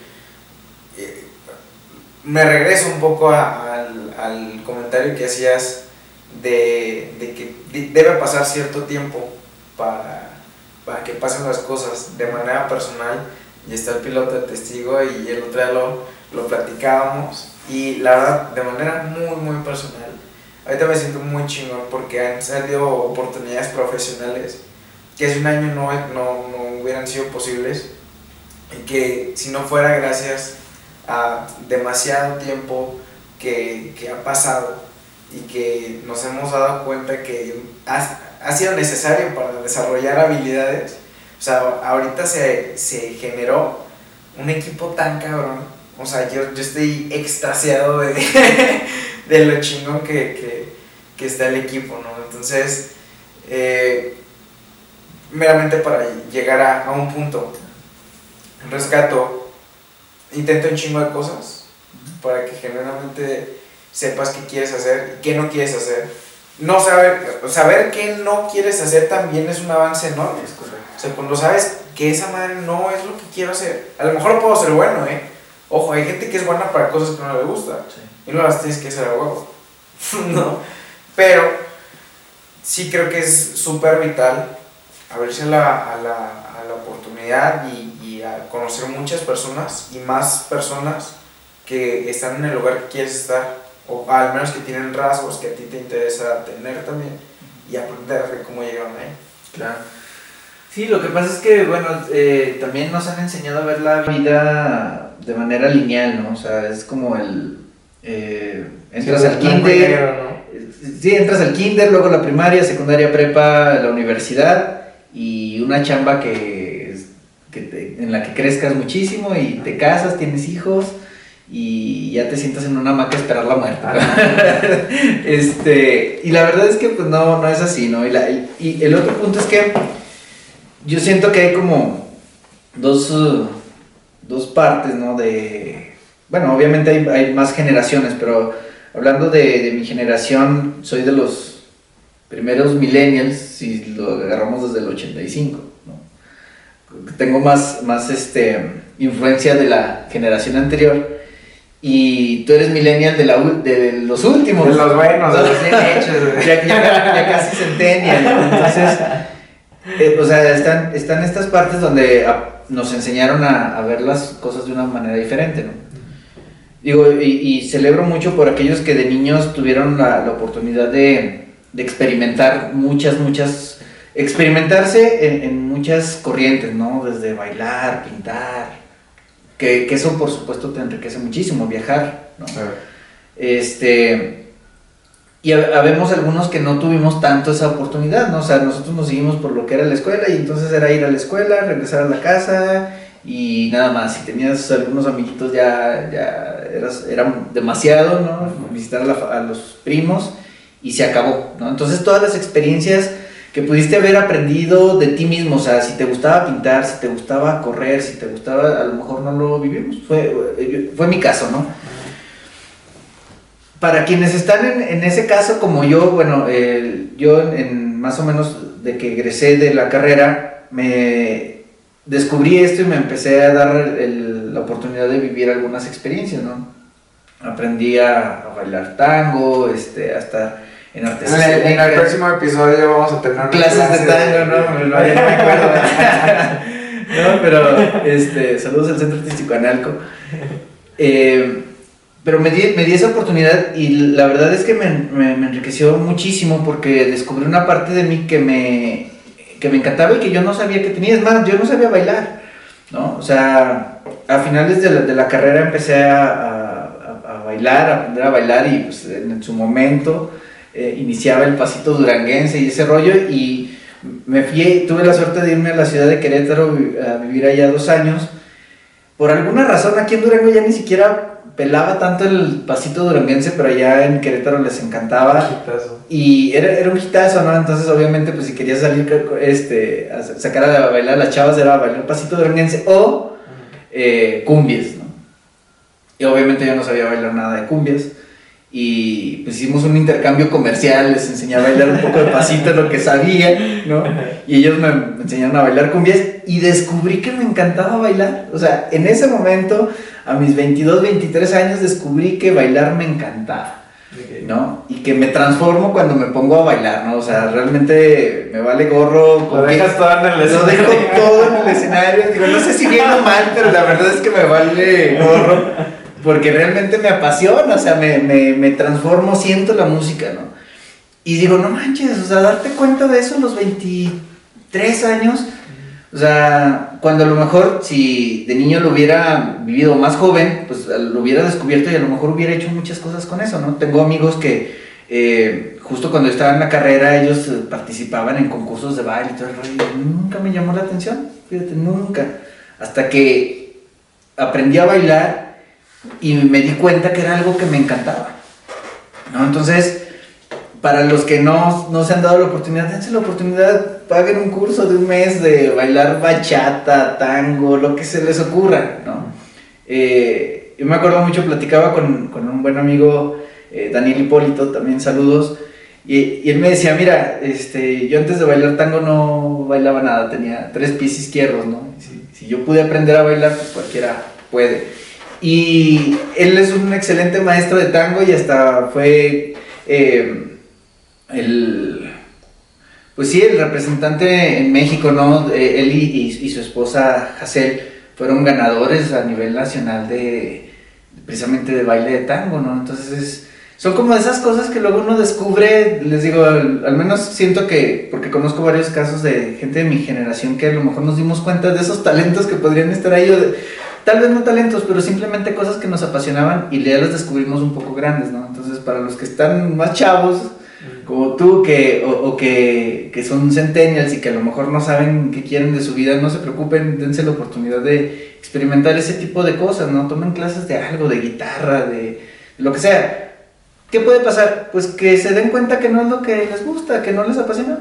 me regreso un poco al, al, comentario que hacías de, de, que debe pasar cierto tiempo para, para que pasen las cosas de manera personal. Y está el piloto de testigo y el otro día lo, lo platicábamos. Y la verdad, de manera muy, muy personal ahorita me siento muy chingón porque han salido oportunidades profesionales que hace un año no, no, no hubieran sido posibles y que si no fuera gracias a demasiado tiempo que, que ha pasado y que nos hemos dado cuenta que ha, ha sido necesario para desarrollar habilidades. O sea, ahorita se, se generó un equipo tan cabrón. O sea, yo, yo estoy extasiado de, de lo chingón que, que, que, está el equipo, ¿no? Entonces, eh, meramente para llegar a, a un punto, rescato, intento un chingo de cosas para que generalmente sepas qué quieres hacer y qué no quieres hacer. No saber, saber qué no quieres hacer también es un avance enorme. O sea, cuando sabes que esa madre no es lo que quiero hacer, a lo mejor puedo ser bueno, ¿eh? Ojo, hay gente que es buena para cosas que no le gusta y no las tienes que hacer a huevo. no, pero sí creo que es súper vital abrirse a la, a la, a la oportunidad y, y a conocer muchas personas y más personas que están en el lugar que quieres estar o al menos que tienen rasgos que a ti te interesa tener también y aprender de cómo llegaron ahí. Claro. Sí, lo que pasa es que, bueno, eh, también nos han enseñado a ver la vida de manera lineal, ¿no? O sea, es como el... Eh, entras al kinder, sí, entras al kinder, luego la primaria, secundaria, prepa, la universidad y una chamba que, que te, en la que crezcas muchísimo y te casas, tienes hijos y ya te sientas en una hamaca a esperar la muerte. este, y la verdad es que pues no, no es así, ¿no? Y, la, y, el otro punto es que yo siento que hay como dos, uh, dos partes, ¿no? De, bueno, obviamente hay, hay más generaciones, pero hablando de, de, mi generación, soy de los primeros millennials, si lo agarramos desde el 85, ¿no? Tengo más, más este, influencia de la generación anterior y tú eres millennial de, la, de los últimos. De los buenos, de los bien hechos. ya, ya, ya, casi centennial. Entonces, eh, o sea, están, están estas partes donde a, nos enseñaron a, a, ver las cosas de una manera diferente, ¿no? Digo, y, y, celebro mucho por aquellos que de niños tuvieron la, la oportunidad de, de, experimentar muchas, muchas, experimentarse en, en muchas corrientes, ¿no? Desde bailar, pintar, que, que, eso por supuesto te enriquece muchísimo, viajar, ¿no? Este, y habemos algunos que no tuvimos tanto esa oportunidad, ¿no? O sea, nosotros nos seguimos por lo que era la escuela y entonces era ir a la escuela, regresar a la casa y nada más. Si tenías algunos amiguitos ya, ya eras, eran demasiado, ¿no? Visitar a, la, a los primos y se acabó, ¿no? Entonces todas las experiencias que pudiste haber aprendido de ti mismo, o sea, si te gustaba pintar, si te gustaba correr, si te gustaba, a lo mejor no lo vivimos, fue, fue mi caso, ¿no? Para quienes están en, en ese caso como yo, bueno, eh, yo en, más o menos de que egresé de la carrera, me descubrí esto y me empecé a dar el, la oportunidad de vivir algunas experiencias, ¿no? Aprendí a, a bailar tango, este, a estar en artes en, el, en el próximo episodio vamos a tener clases clase de tango, ¿no? no, no me acuerdo. no, pero este, saludos al Centro Artístico Analco. Eh, pero me di, me di esa oportunidad y la verdad es que me, me, me, enriqueció muchísimo porque descubrí una parte de mí que me, que me encantaba y que yo no sabía que tenía. Es más, yo no sabía bailar, ¿no? O sea, a finales de la, carrera empecé a, bailar, a aprender a bailar y pues, en su momento eh, iniciaba el pasito duranguense y ese rollo y me fui, tuve la suerte de irme a la ciudad de Querétaro a vivir allá dos años. Por alguna razón aquí en Durango ya ni siquiera pelaba tanto el pasito duranguense, pero allá en Querétaro les encantaba. Y era, era un hitazo, ¿no? Entonces obviamente pues si querías salir este, a sacar a bailar a las chavas era bailar pasito duranguense o eh, cumbias, ¿no? Y obviamente yo no sabía bailar nada de cumbias y pues hicimos un intercambio comercial, les enseñé a bailar un poco de pasito, lo que sabía, ¿no? Y ellos me enseñaron a bailar cumbias y descubrí que me encantaba bailar. O sea, en ese momento, a mis 22, 23 años, descubrí que bailar me encantaba, ¿no? Y que me transformo cuando me pongo a bailar, ¿no? O sea, realmente me vale gorro. Lo dejas todo en el escenario. Lo dejo todo en el escenario. Digo, no sé si bien o mal, pero la verdad es que me vale gorro porque realmente me apasiona, o sea, me, me, me, transformo, siento la música, ¿no? Y digo, no manches, o sea, darte cuenta de eso a los 23 años, o sea, cuando a lo mejor si de niño lo hubiera vivido más joven, pues lo hubiera descubierto y a lo mejor hubiera hecho muchas cosas con eso, ¿no? Tengo amigos que eh, justo cuando estaba en la carrera, ellos eh, participaban en concursos de baile y todo el rollo. y Nunca me llamó la atención, fíjate, nunca. Hasta que aprendí a bailar y me di cuenta que era algo que me encantaba. ¿no? Entonces, para los que no, no se han dado la oportunidad, dense la oportunidad, paguen un curso de un mes de bailar bachata, tango, lo que se les ocurra, ¿no? Eh, yo me acuerdo mucho, platicaba con, con un buen amigo, eh, Daniel Hipólito, también saludos, y, y, él me decía, mira, este, yo antes de bailar tango no bailaba nada, tenía tres pies izquierdos, ¿no? Si, si yo pude aprender a bailar, pues cualquiera puede. Y él es un excelente maestro de tango y hasta fue eh, el, pues sí, el representante en México, ¿no? Él y, su esposa Hassel fueron ganadores a nivel nacional de precisamente de baile de tango, ¿no? Entonces es, son como esas cosas que luego uno descubre, les digo, al, al, menos siento que, porque conozco varios casos de gente de mi generación que a lo mejor nos dimos cuenta de esos talentos que podrían estar ahí, o de, tal vez no talentos, pero simplemente cosas que nos apasionaban y ya las descubrimos un poco grandes, ¿no? Entonces, para los que están más chavos, como tú, que, o, o que, que, son centennials y que a lo mejor no saben qué quieren de su vida, no se preocupen, dense la oportunidad de experimentar ese tipo de cosas, ¿no? Tomen clases de algo, de guitarra, de, de lo que sea. ¿Qué puede pasar? Pues que se den cuenta que no es lo que les gusta, que no les apasiona.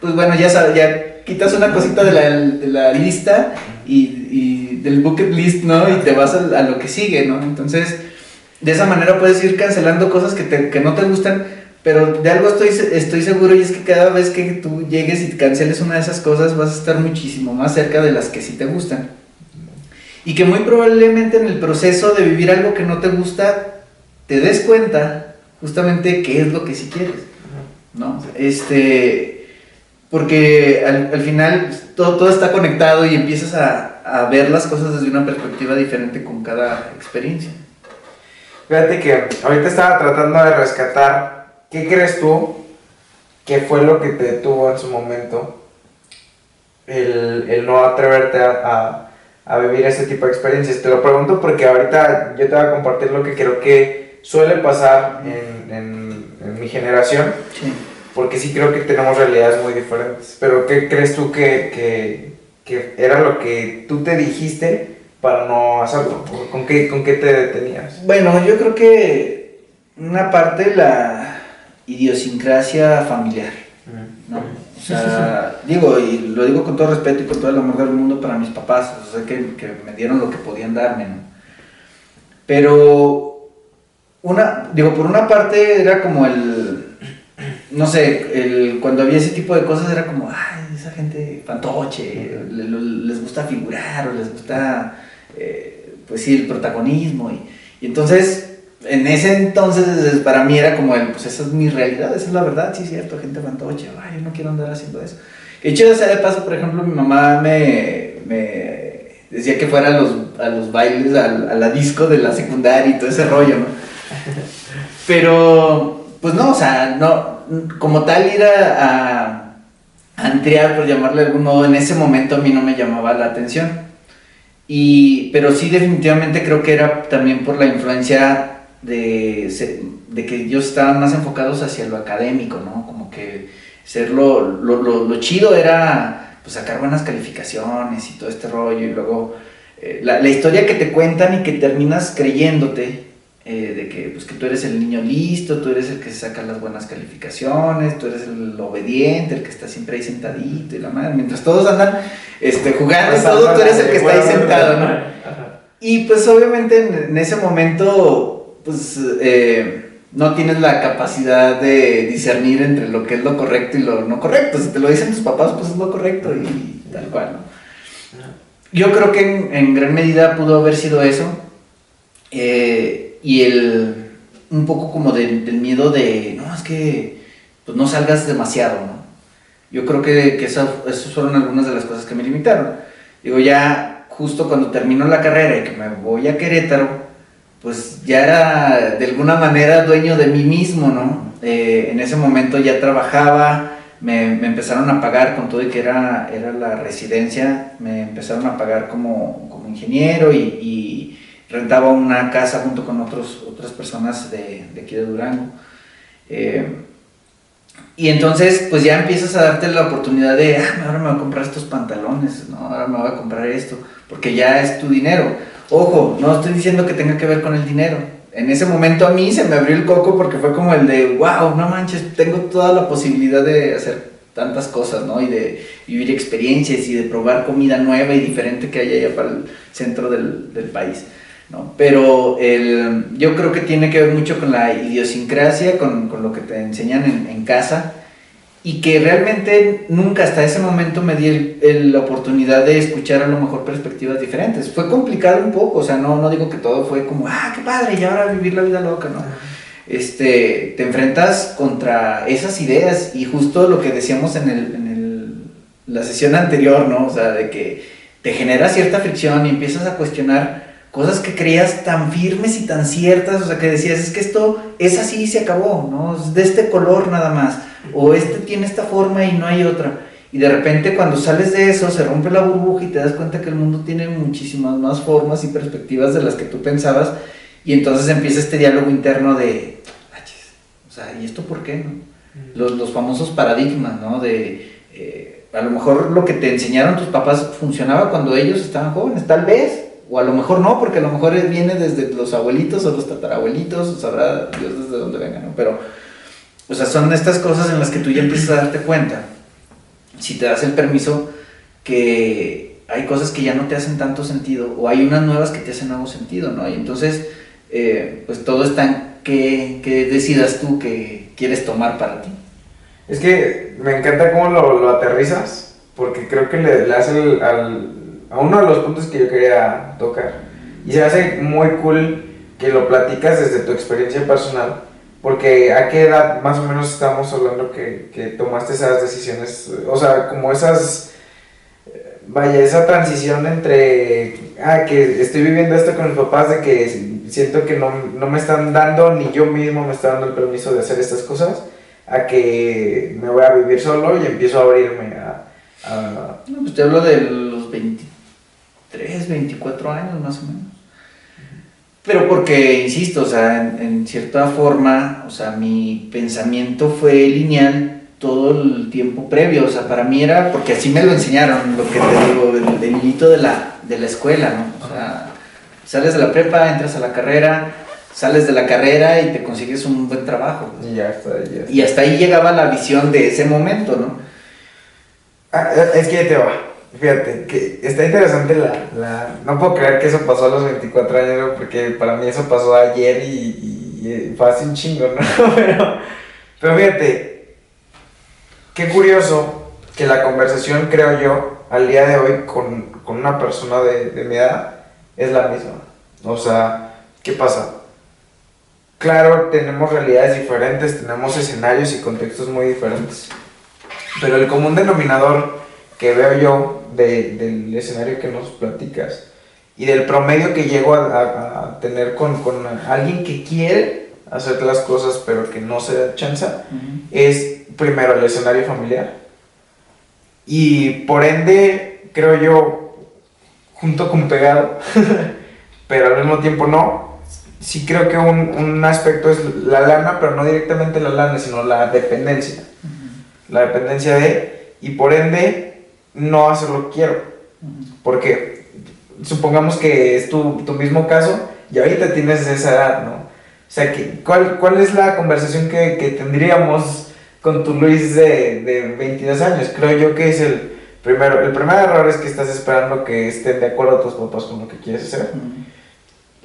Pues bueno, ya sabes, ya quitas una cosita de la, de la lista y, del bucket list, ¿no? Y te vas a, a, lo que sigue, ¿no? Entonces, de esa manera puedes ir cancelando cosas que, te, que no te gustan, pero de algo estoy, estoy seguro y es que cada vez que tú llegues y canceles una de esas cosas vas a estar muchísimo más cerca de las que sí te gustan. Y que muy probablemente en el proceso de vivir algo que no te gusta, te des cuenta justamente qué es lo que sí quieres, ¿no? Este, porque al, al final todo, todo, está conectado y empiezas a, a, ver las cosas desde una perspectiva diferente con cada experiencia. Fíjate que ahorita estaba tratando de rescatar, ¿qué crees tú que fue lo que te detuvo en su momento el, el no atreverte a, a a vivir ese tipo de experiencias. Te lo pregunto porque ahorita yo te voy a compartir lo que creo que suele pasar en, en, en mi generación. Sí. Porque sí creo que tenemos realidades muy diferentes. Pero ¿qué crees tú que, que, que era lo que tú te dijiste para no hacerlo? ¿Con qué, ¿Con qué te detenías? Bueno, yo creo que una parte la idiosincrasia familiar. ¿no? O sea, digo, y lo digo con todo respeto y con todo el amor del mundo para mis papás, o sea, que, que me dieron lo que podían darme, ¿no? Pero, una, digo, por una parte era como el, no sé, el, cuando había ese tipo de cosas era como, ay, esa gente fantoche, les, gusta figurar o les gusta, eh, pues sí, el protagonismo. Y, entonces, en ese entonces para mí era como el, pues esa es mi realidad, esa es la verdad, sí cierto, gente fantoche, ay, yo no quiero andar haciendo eso. De hecho, sea de paso, por ejemplo, mi mamá me, me decía que fuera a los, a los bailes, a, a, la disco de la secundaria y todo ese rollo, ¿no? Pero, pues no, o sea, no, como tal ir a, a, por llamarle de algún modo, en ese momento a mí no me llamaba la atención. Y, pero sí definitivamente creo que era también por la influencia de, de que ellos estaban más enfocados hacia lo académico, ¿no? Como que ser lo, lo, lo, lo chido era pues, sacar buenas calificaciones y todo este rollo, y luego eh, la, la, historia que te cuentan y que terminas creyéndote eh, de que, pues, que tú eres el niño listo, tú eres el que saca las buenas calificaciones, tú eres el obediente, el que está siempre ahí sentadito y la madre, mientras todos andan este, jugando y todo, tú eres el que está ahí sentado, ¿no? Y pues obviamente en, en ese momento pues eh, no tienes la capacidad de discernir entre lo que es lo correcto y lo no correcto. Si te lo dicen tus papás, pues es lo correcto y tal cual, ¿no? Yo creo que en, en gran medida pudo haber sido eso. Eh, y el un poco como de, del miedo de, no, es que pues no salgas demasiado, ¿no? Yo creo que, que esas fueron algunas de las cosas que me limitaron. Digo, ya justo cuando termino la carrera y que me voy a Querétaro, pues ya era de alguna manera dueño de mí mismo, ¿no? Eh, en ese momento ya trabajaba, me, me, empezaron a pagar con todo y que era, era la residencia, me empezaron a pagar como, como ingeniero y, rentaba una casa junto con otros, otras personas de, de aquí de Durango. Eh, y entonces, pues ya empiezas a darte la oportunidad de, ah, ahora me voy a comprar estos pantalones, ¿no? ahora me voy a comprar esto, porque ya es tu dinero. Ojo, no estoy diciendo que tenga que ver con el dinero. En ese momento a mí se me abrió el coco porque fue como el de, wow, no manches, tengo toda la posibilidad de hacer tantas cosas, ¿no? Y de vivir experiencias y de probar comida nueva y diferente que hay allá para el centro del, del país. ¿No? Pero el, yo creo que tiene que ver mucho con la idiosincrasia, con, con lo que te enseñan en, en, casa y que realmente nunca hasta ese momento me di el, el, la oportunidad de escuchar a lo mejor perspectivas diferentes. Fue complicado un poco, o sea, no, no digo que todo fue como, ah, qué padre, y ahora vivir la vida loca, ¿no? Este, te enfrentas contra esas ideas y justo lo que decíamos en, el, en el, la sesión anterior, ¿no? O sea, de que te genera cierta fricción y empiezas a cuestionar cosas que creías tan firmes y tan ciertas, o sea, que decías, es que esto es así y se acabó, ¿no? Es de este color nada más, o este tiene esta forma y no hay otra. Y de repente cuando sales de eso, se rompe la burbuja y te das cuenta que el mundo tiene muchísimas más formas y perspectivas de las que tú pensabas, y entonces empieza este diálogo interno de, o sea, ¿y esto por qué, no? Los, los famosos paradigmas, ¿no? De, eh, a lo mejor lo que te enseñaron tus papás funcionaba cuando ellos estaban jóvenes, tal vez, o a lo mejor no, porque a lo mejor viene desde los abuelitos o los tatarabuelitos, o sabrá Dios desde dónde venga, ¿no? Pero, o sea, son estas cosas en las que tú ya empiezas a darte cuenta, si te das el permiso, que hay cosas que ya no te hacen tanto sentido, o hay unas nuevas que te hacen nuevo sentido, ¿no? Y entonces, eh, pues todo está en que, decidas tú que quieres tomar para ti. Es que me encanta cómo lo, aterrizas, porque creo que le, le hace al a uno de los puntos que yo quería tocar. Y se hace muy cool que lo platicas desde tu experiencia personal, porque a qué edad más o menos estamos hablando que, que tomaste esas decisiones, o sea, como esas, vaya, esa transición entre, ah, que estoy viviendo esto con mis papás, de que siento que no, no me están dando, ni yo mismo me está dando el permiso de hacer estas cosas, a que me voy a vivir solo y empiezo a abrirme a... a... No, pues te hablo de los 20 23, 24 años más o menos. Pero porque, insisto, o sea, en, en, cierta forma, o sea, mi pensamiento fue lineal todo el tiempo previo, o sea, para mí era, porque así me lo enseñaron, lo que te digo, del, del hilito de la, de la escuela, ¿no? O sea, sales de la prepa, entras a la carrera, sales de la carrera y te consigues un buen trabajo. Y ya está, ya está. Y hasta ahí llegaba la visión de ese momento, ¿no? Ah, es que te va. Fíjate, que está interesante la, la, No puedo creer que eso pasó a los 24 años, porque para mí eso pasó ayer y, y, y fue hace un chingo, ¿no? Pero, pero fíjate, qué curioso que la conversación, creo yo, al día de hoy con, con una persona de, de mi edad es la misma. O sea, ¿qué pasa? Claro, tenemos realidades diferentes, tenemos escenarios y contextos muy diferentes. Pero el común denominador que veo yo de, del escenario que nos platicas y del promedio que llego a, a, a tener con, con, alguien que quiere hacer las cosas pero que no se da chance, uh -huh. es primero el escenario familiar. Y por ende, creo yo, junto con pegado, pero al mismo tiempo no, sí creo que un, un, aspecto es la lana, pero no directamente la lana, sino la dependencia. Uh -huh. La dependencia de, y por ende, no hacer lo que quiero. Porque supongamos que es tu, tu, mismo caso y ahorita tienes esa edad, ¿no? O sea, ¿cuál, ¿cuál es la conversación que, que tendríamos con tu Luis de, de 22 años? Creo yo que es el primero. El primer error es que estás esperando que estén de acuerdo tus papás con lo que quieres hacer. Uh -huh.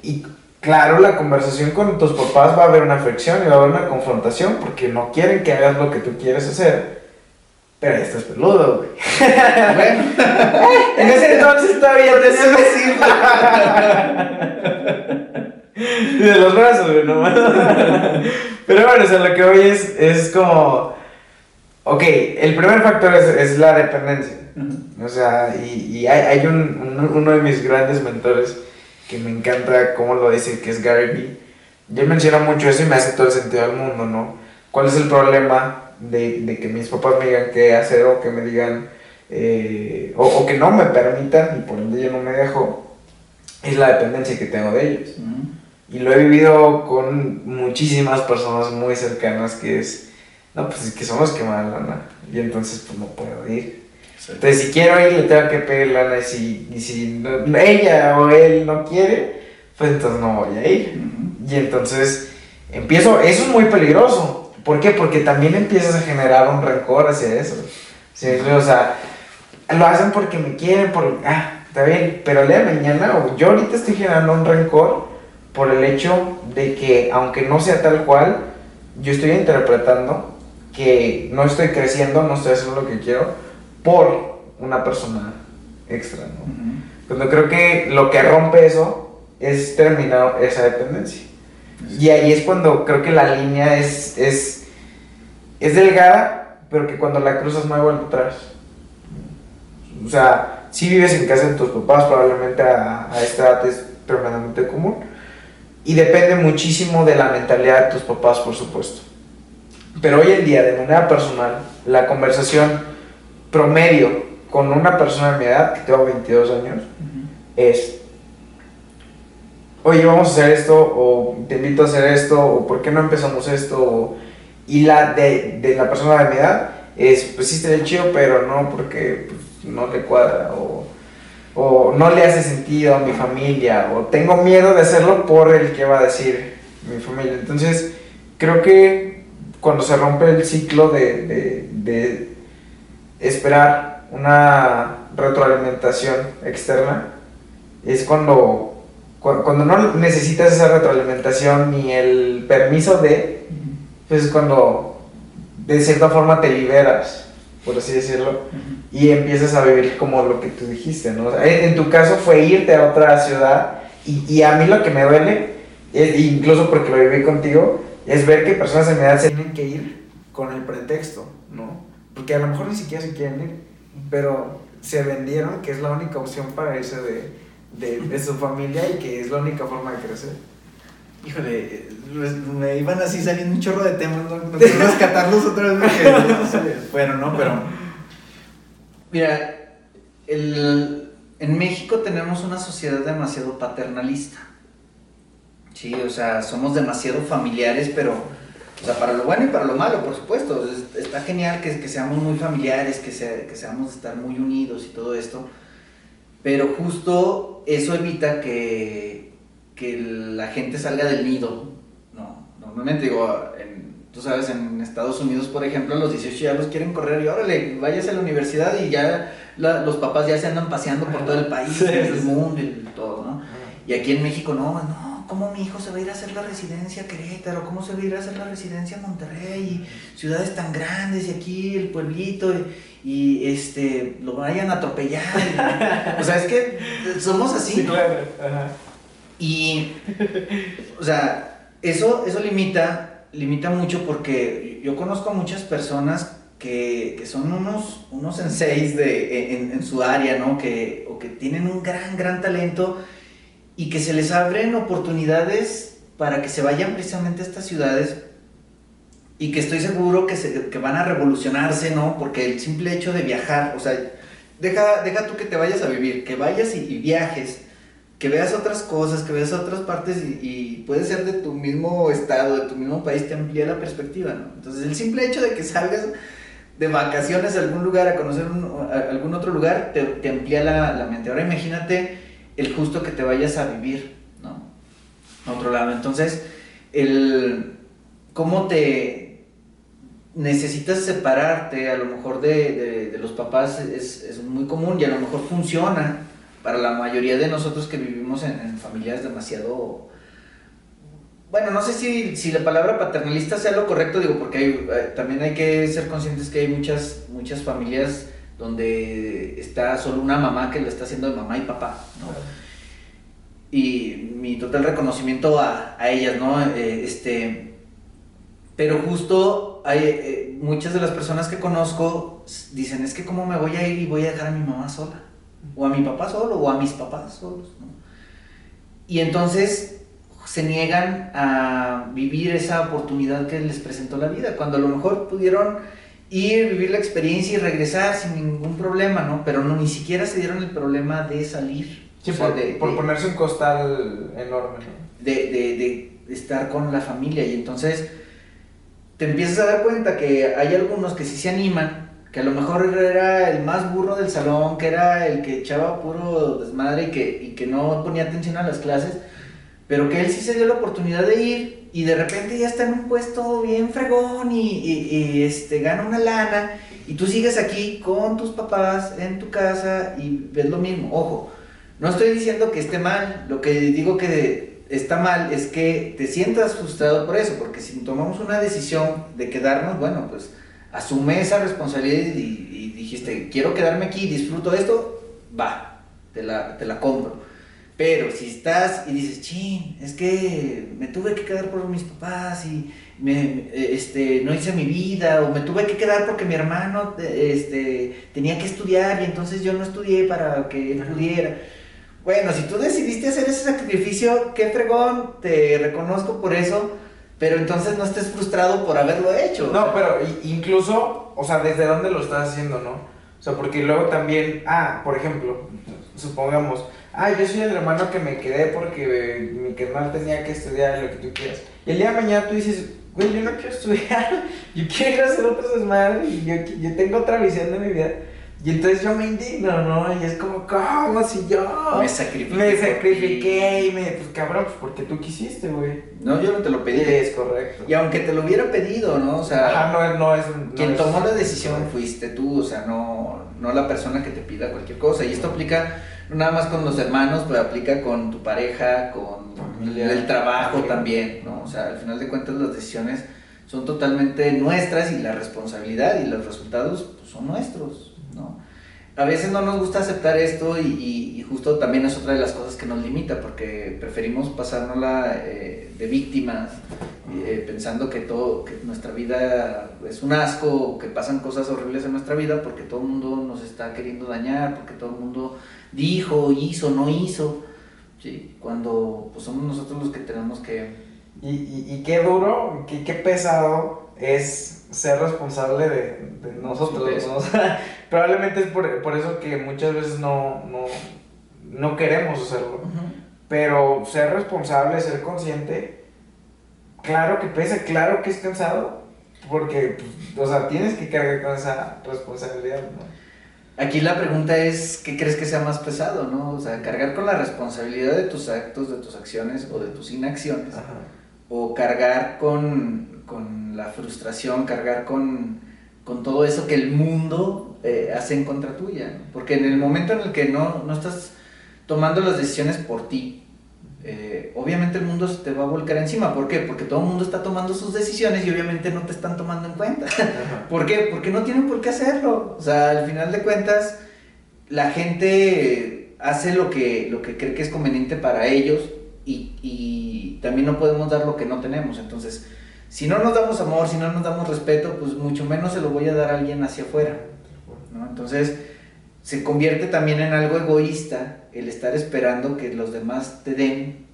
Y claro, la conversación con tus papás va a haber una fricción y va a haber una confrontación porque no quieren que hagas lo que tú quieres hacer. Pero ya estás peludo, güey. Bueno, en ese entonces todavía tenías decir. de los brazos, güey, nomás. Pero bueno, o sea, lo que hoy es, es como. Ok, el primer factor es, es la dependencia. Uh -huh. O sea, y, y hay, hay un, un, uno de mis grandes mentores que me encanta cómo lo dice, que es Gary Vee. Yo menciono mucho eso y me hace todo el sentido del mundo, ¿no? ¿Cuál es el problema de, de que mis papás me digan qué hacer o que me digan, eh, o, o, que no me permitan y por ende yo no me dejo? Es la dependencia que tengo de ellos. Uh -huh. Y lo he vivido con muchísimas personas muy cercanas que es, no, pues es que son los que me dan lana. Y entonces pues no puedo ir. Entonces si quiero ir le tengo que pedir lana y si, y si ella o él no quiere, pues entonces no voy a ir. Y entonces empiezo, eso es muy peligroso. ¿Por qué? Porque también empiezas a generar un rencor hacia eso. ¿Sí? O sea, lo hacen porque me quieren, por, ah, está bien, pero el día de mañana, o yo ahorita estoy generando un rencor por el hecho de que, aunque no sea tal cual, yo estoy interpretando que no estoy creciendo, no estoy haciendo lo que quiero por una persona extra, ¿no? Cuando creo que lo que rompe eso es terminar esa dependencia. Y ahí es cuando creo que la línea es, es, es delgada, pero que cuando la cruzas no hay vuelta atrás. O sea, si vives en casa de tus papás, probablemente a, a esta edad es tremendamente común. Y depende muchísimo de la mentalidad de tus papás, por supuesto. Pero hoy en día, de manera personal, la conversación promedio con una persona de mi edad, que tengo 22 años, es, oye, vamos a hacer esto, o te invito a hacer esto, o por qué no empezamos esto, y la de, de, la persona de mi edad es, pues sí, estaría chido, pero no porque pues, no te cuadra, o, o no le hace sentido a mi familia, o tengo miedo de hacerlo por el que va a decir mi familia. Entonces, creo que cuando se rompe el ciclo de, de, de esperar una retroalimentación externa, es cuando cuando no necesitas esa retroalimentación ni el permiso de, pues es cuando de cierta forma te liberas, por así decirlo, y empiezas a vivir como lo que tú dijiste, ¿no? en, tu caso fue irte a otra ciudad y, y a mí lo que me duele, incluso porque lo viví contigo, es ver que personas de mi edad se tienen que ir con el pretexto, ¿no? Porque a lo mejor ni siquiera se quieren ir, pero se vendieron que es la única opción para irse de de, de, su familia y que es la única forma de crecer. Híjole, pues, me iban así saliendo un chorro de temas, no, rescatarlos otra vez porque bueno, no, pero mira, el, en México tenemos una sociedad demasiado paternalista. Sí, o sea, somos demasiado familiares, pero, o sea, para lo bueno y para lo malo, por supuesto. Está genial que, que seamos muy familiares, que, sea, que seamos estar muy unidos y todo esto pero justo eso evita que, que la gente salga del nido. No, normalmente digo, tú sabes, en Estados Unidos, por ejemplo, los 18 ya los quieren correr y órale, vayas a la universidad y ya los papás ya se andan paseando por todo el país, el mundo y todo, ¿no? Y aquí en México, no, no, ¿cómo mi hijo se va a ir a hacer la residencia a Querétaro? ¿Cómo se va a ir a hacer la residencia a Monterrey? Y ciudades tan grandes y aquí el pueblito. Y, y este, lo vayan a atropellar. o sea, es que somos así. Sí, claro. Ajá. Y, o sea, eso, eso limita, limita mucho porque yo conozco a muchas personas que, son unos, unos senseis de, en, su área, ¿no? Que, o que tienen un gran, gran talento y que se les abren oportunidades para que se vayan precisamente a estas ciudades y que estoy seguro que, se, que van a revolucionarse, ¿no? Porque el simple hecho de viajar, o sea, deja, deja tú que te vayas a vivir, que vayas y, viajes, que veas otras cosas, que veas otras partes y, puede ser de tu mismo estado, de tu mismo país, te amplía la perspectiva, ¿no? Entonces el simple hecho de que salgas de vacaciones a algún lugar, a conocer un, a algún otro lugar, te, amplía la, la, mente. Ahora imagínate el justo que te vayas a vivir, ¿no? A otro lado. Entonces, el cómo te, necesitas separarte a lo mejor de, de, los papás es, es, muy común y a lo mejor funciona para la mayoría de nosotros que vivimos en, en familias demasiado... Bueno, no sé si, si, la palabra paternalista sea lo correcto, digo, porque hay, eh, también hay que ser conscientes que hay muchas, muchas familias donde está solo una mamá que lo está haciendo de mamá y papá, ¿no? Y mi total reconocimiento a, a ellas, ¿no? Eh, este, pero justo hay eh, muchas de las personas que conozco dicen, es que cómo me voy a ir y voy a dejar a mi mamá sola, o a mi papá solo, o a mis papás solos. ¿no? Y entonces se niegan a vivir esa oportunidad que les presentó la vida, cuando a lo mejor pudieron ir, vivir la experiencia y regresar sin ningún problema, ¿no? Pero no, ni siquiera se dieron el problema de salir. Sí, O sea, por, de- por de- ponerse un costal enorme, ¿no? de, de- de estar con la familia y entonces te empiezas a dar cuenta que hay algunos que sí se animan, que a lo mejor era el más burro del salón, que era el que echaba puro desmadre y que, y que no ponía atención a las clases, pero que él sí se dio la oportunidad de ir y de repente ya está en un puesto bien fregón y, y- y, este, gana una lana y tú sigues aquí con tus papás en tu casa y ves lo mismo. Ojo, no estoy diciendo que esté mal, lo que digo que está mal es que te sientas frustrado por eso, porque si tomamos una decisión de quedarnos, bueno, pues asume esa responsabilidad y, y dijiste, quiero quedarme aquí, disfruto esto, va, te la, te la compro. Pero si estás y dices, chin, es que me tuve que quedar por mis papás y me, este, no hice mi vida, o me tuve que quedar porque mi hermano eh, este, tenía que estudiar y entonces yo no estudié para que él pudiera. Bueno, si tú decidiste hacer ese sacrificio, qué fregón, te reconozco por eso, pero entonces no estés frustrado por haberlo hecho. No, pero incluso, o sea, ¿desde dónde lo estás haciendo, no? O sea, porque luego también, ah, por ejemplo, supongamos, ah, yo soy el hermano que me quedé porque eh, mi carnal tenía que estudiar lo que tú quieras. Y el día de mañana tú dices, güey, yo no quiero estudiar, yo quiero hacer otros desmadre y yo, yo tengo otra visión de mi vida. Y entonces yo me indigno, ¿no? Y es como, ¿cómo si yo Me sacrifiqué me sacrifiqué y me, pues cabrón, pues porque tú quisiste, güey. No, yo no te lo pedí. Es correcto. Y aunque te lo hubiera pedido, ¿no? O sea, Ajá, no no es. no quien es- tomó la decisión fuiste tú, o sea, no, no la persona que te pida cualquier cosa. Y esto aplica no nada más con los hermanos, pero aplica con tu pareja, con Familia. el trabajo también, ¿no? O sea, al final de cuentas las decisiones son totalmente nuestras y la responsabilidad y los resultados pues, son nuestros, ¿no? A veces no nos gusta aceptar esto y, y- y justo también es otra de las cosas que nos limita porque preferimos pasárnosla eh, de víctimas eh, pensando que todo que nuestra vida es un asco, que pasan cosas horribles en nuestra vida porque todo el mundo nos está queriendo dañar, porque todo el mundo dijo, hizo, no hizo, ¿sí? cuando pues, somos nosotros los que tenemos que... Y, y, y qué duro, qué, qué pesado es ser responsable de, de nosotros, Sí, ¿no? O sea, probablemente es por, por eso que muchas veces no, no, no queremos hacerlo. Pero ser responsable, ser consciente, claro que pesa, claro que es cansado, porque, pues, o sea, tienes que cargar con esa responsabilidad, ¿no? Aquí la pregunta es, ¿qué crees que sea más pesado, no? O sea, cargar con la responsabilidad de tus actos, de tus acciones o de tus inacciones. Ajá. o cargar con, con la frustración, cargar con, con todo eso que el mundo eh, hace en contra tuya. ¿no? Porque en el momento en el que no, no estás tomando las decisiones por ti, eh, obviamente el mundo se te va a volcar encima. ¿Por qué? Porque todo el mundo está tomando sus decisiones y obviamente no te están tomando en cuenta. Ajá. ¿Por qué? Porque no tienen por qué hacerlo. O sea, al final de cuentas, la gente hace lo que, lo que cree que es conveniente para ellos y, y también no podemos dar lo que no tenemos. Entonces, si no nos damos amor, si no nos damos respeto, pues mucho menos se lo voy a dar a alguien hacia afuera. ¿no? Entonces, se convierte también en algo egoísta el estar esperando que los demás te den,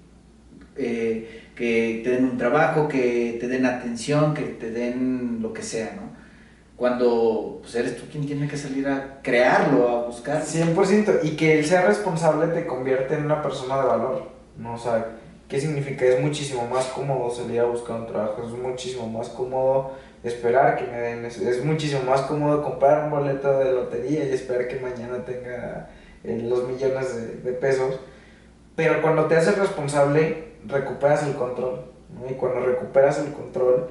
eh, que te den un trabajo, que te den atención, que te den lo que sea, ¿no? Cuando pues, eres tú quien tiene que salir a crearlo, a buscar. 100%. Y que el ser responsable te convierte en una persona de valor. ¿no? O sea, ¿qué significa? Es muchísimo más cómodo salir a buscar un trabajo. Es muchísimo más cómodo esperar que me den. Es, muchísimo más cómodo comprar un boleto de lotería y esperar que mañana tenga eh, los millones de, pesos. Pero cuando te haces responsable, recuperas el control. Y cuando recuperas el control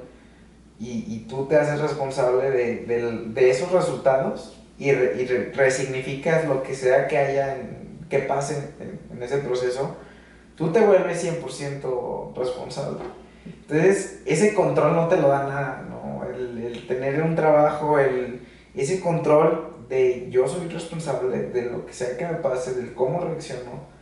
y, tú te haces responsable de, de esos resultados y, re- y re- resignificas lo que sea que haya, en- que pase en ese proceso, tú te vuelves 100% responsable. Entonces, ese control no te lo da nada, ¿no? El, el tener un trabajo, el, ese control de yo soy responsable de lo que sea que me pase, del cómo reacciono,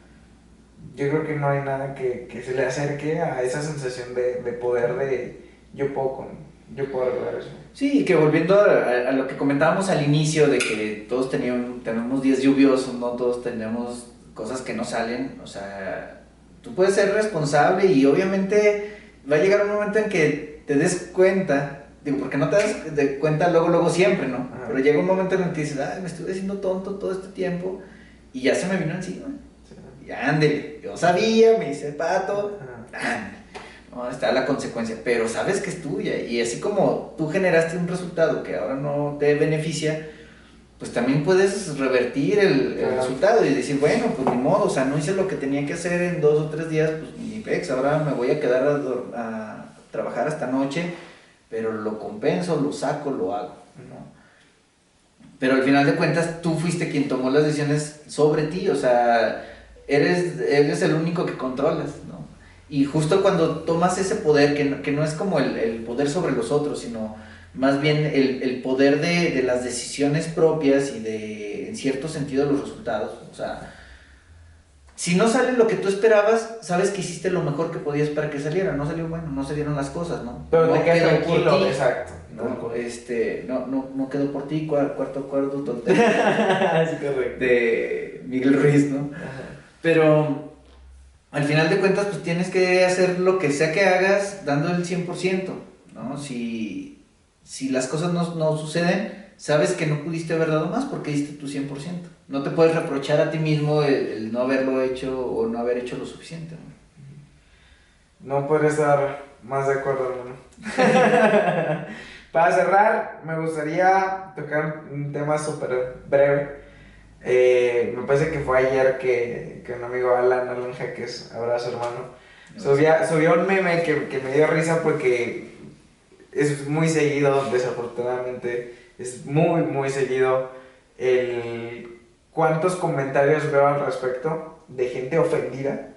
yo creo que no hay nada que, que se le acerque a esa sensación de, de poder de yo puedo, con, yo puedo arreglar eso. Sí, que volviendo a, a lo que comentábamos al inicio de que todos teníamos, tenemos días lluviosos, no todos tenemos cosas que no salen, o sea, tú puedes ser responsable y obviamente va a llegar un momento en que te des cuenta, digo, porque no te das de cuenta luego, luego siempre, ¿no? Ajá. Pero llega un momento en el que dices, ay, me estuve haciendo tonto todo este tiempo y ya se me vino encima. Y ándele, yo sabía, me hice pato, ándele. No, está la consecuencia, pero sabes que es tuya. Y así como tú generaste un resultado que ahora no te beneficia, pues también puedes revertir el, resultado y decir, bueno, pues ni modo, o sea, no hice lo que tenía que hacer en dos o tres días, pues ni pex, ahora me voy a quedar a, trabajar hasta noche, pero lo compenso, lo saco, lo hago, ¿no? Pero al final de cuentas tú fuiste quien tomó las decisiones sobre ti, o sea, eres, eres el único que controlas, ¿no? Y justo cuando tomas ese poder, que que no es como el, el poder sobre los otros, sino más bien el, el poder de, de las decisiones propias y de, en cierto sentido, los resultados. O sea, si no sale lo que tú esperabas, sabes que hiciste lo mejor que podías para que saliera. No salió bueno, no salieron las cosas, ¿no? Pero no te quedas tranquilo, ti. exacto. No, este, no, no, no quedó por ti, cua- cuarto acuerdo, tontería es correcto. de Miguel Ruiz, ¿no? Pero al final de cuentas, pues tienes que hacer lo que sea que hagas dando el 100%, ¿no? Si, si las cosas no, no suceden, sabes que no pudiste haber dado más porque diste tu 100%. No te puedes reprochar a ti mismo el, el no haberlo hecho o no haber hecho lo suficiente. ¿no? No podría estar más de acuerdo, hermano. Para cerrar, me gustaría tocar un tema súper breve. Eh, me parece que fue ayer que, que un amigo Alan, Alan Jaques, abrazo hermano, subía, subió un meme que, que me dio risa porque es muy seguido, desafortunadamente, es muy, muy seguido el cuántos comentarios veo al respecto de gente ofendida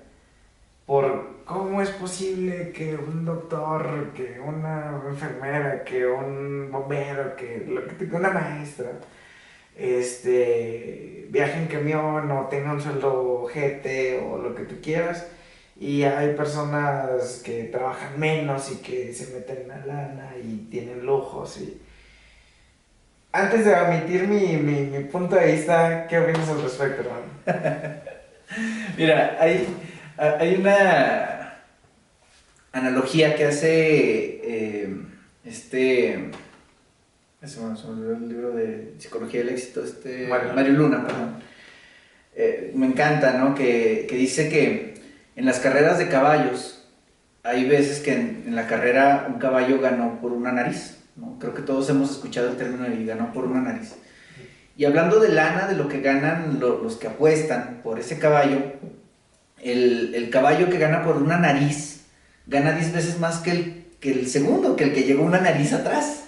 por cómo es posible que un doctor, que una enfermera, que un bombero, que, una maestra, este, viaje en camión o tenga un sueldo GT o lo que tú quieras. Y hay personas que trabajan menos y que se meten la lana y tienen lujos. Y... Antes de emitir mi, mi, mi punto de vista, ¿qué opinas al respecto, hermano? Mira, hay, hay una analogía que hace eh, este. Se me, se me olvidó el libro de Psicología del Éxito, este. Mario. Mario, Luna, perdón. Eh, me encanta, ¿no? Que, que dice que en las carreras de caballos hay veces que en, la carrera un caballo ganó por una nariz. Creo que todos hemos escuchado el término de ganó por una nariz. Y hablando de lana, de lo que ganan lo- los que apuestan por ese caballo, el, caballo que gana por una nariz gana 10 veces más que el, que el segundo, que el que llegó una nariz atrás.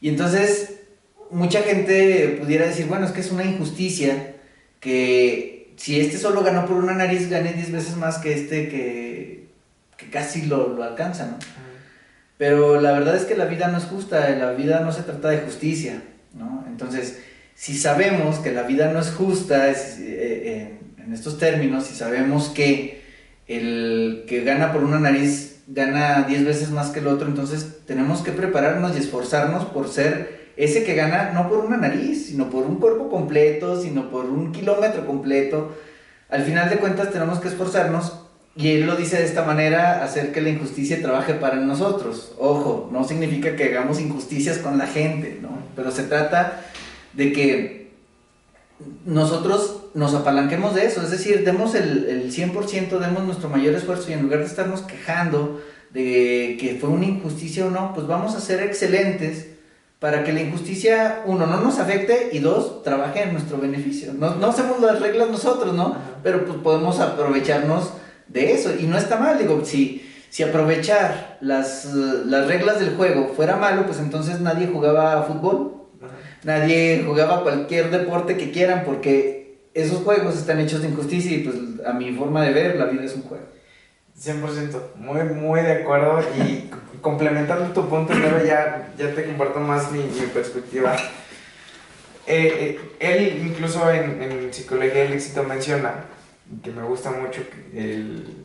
Y entonces mucha gente pudiera decir, bueno, es que es una injusticia que si este solo ganó por una nariz, gane 10 veces más que este que, que casi lo, lo alcanza, ¿no? Pero la verdad es que la vida no es justa, la vida no se trata de justicia, ¿no? Entonces, si sabemos que la vida no es justa es, eh, en, en estos términos, si sabemos que el que gana por una nariz gana 10 veces más que el otro, entonces tenemos que prepararnos y esforzarnos por ser ese que gana no por una nariz, sino por un cuerpo completo, sino por un kilómetro completo. Al final de cuentas tenemos que esforzarnos y él lo dice de esta manera, hacer que la injusticia trabaje para nosotros. Ojo, no significa que hagamos injusticias con la gente, ¿no? Pero se trata de que nosotros nos apalanquemos de eso, es decir, demos el, el 100%, demos nuestro mayor esfuerzo y en lugar de estarnos quejando de que fue una injusticia o no, pues vamos a ser excelentes para que la injusticia, uno, no nos afecte y dos, trabaje en nuestro beneficio. No, no hacemos las reglas nosotros, ¿no? Pero pues podemos aprovecharnos de eso y no está mal, digo, si, si aprovechar las, las reglas del juego fuera malo, pues entonces nadie jugaba fútbol, nadie jugaba cualquier deporte que quieran porque esos juegos están hechos de injusticia y pues a mi forma de ver la vida es un juego. 100%, muy, muy de acuerdo y complementando tu punto, Leo, ya, ya te comparto más mi, mi perspectiva. Eh, eh, él incluso en, en Psicología del Éxito menciona, que me gusta mucho, el-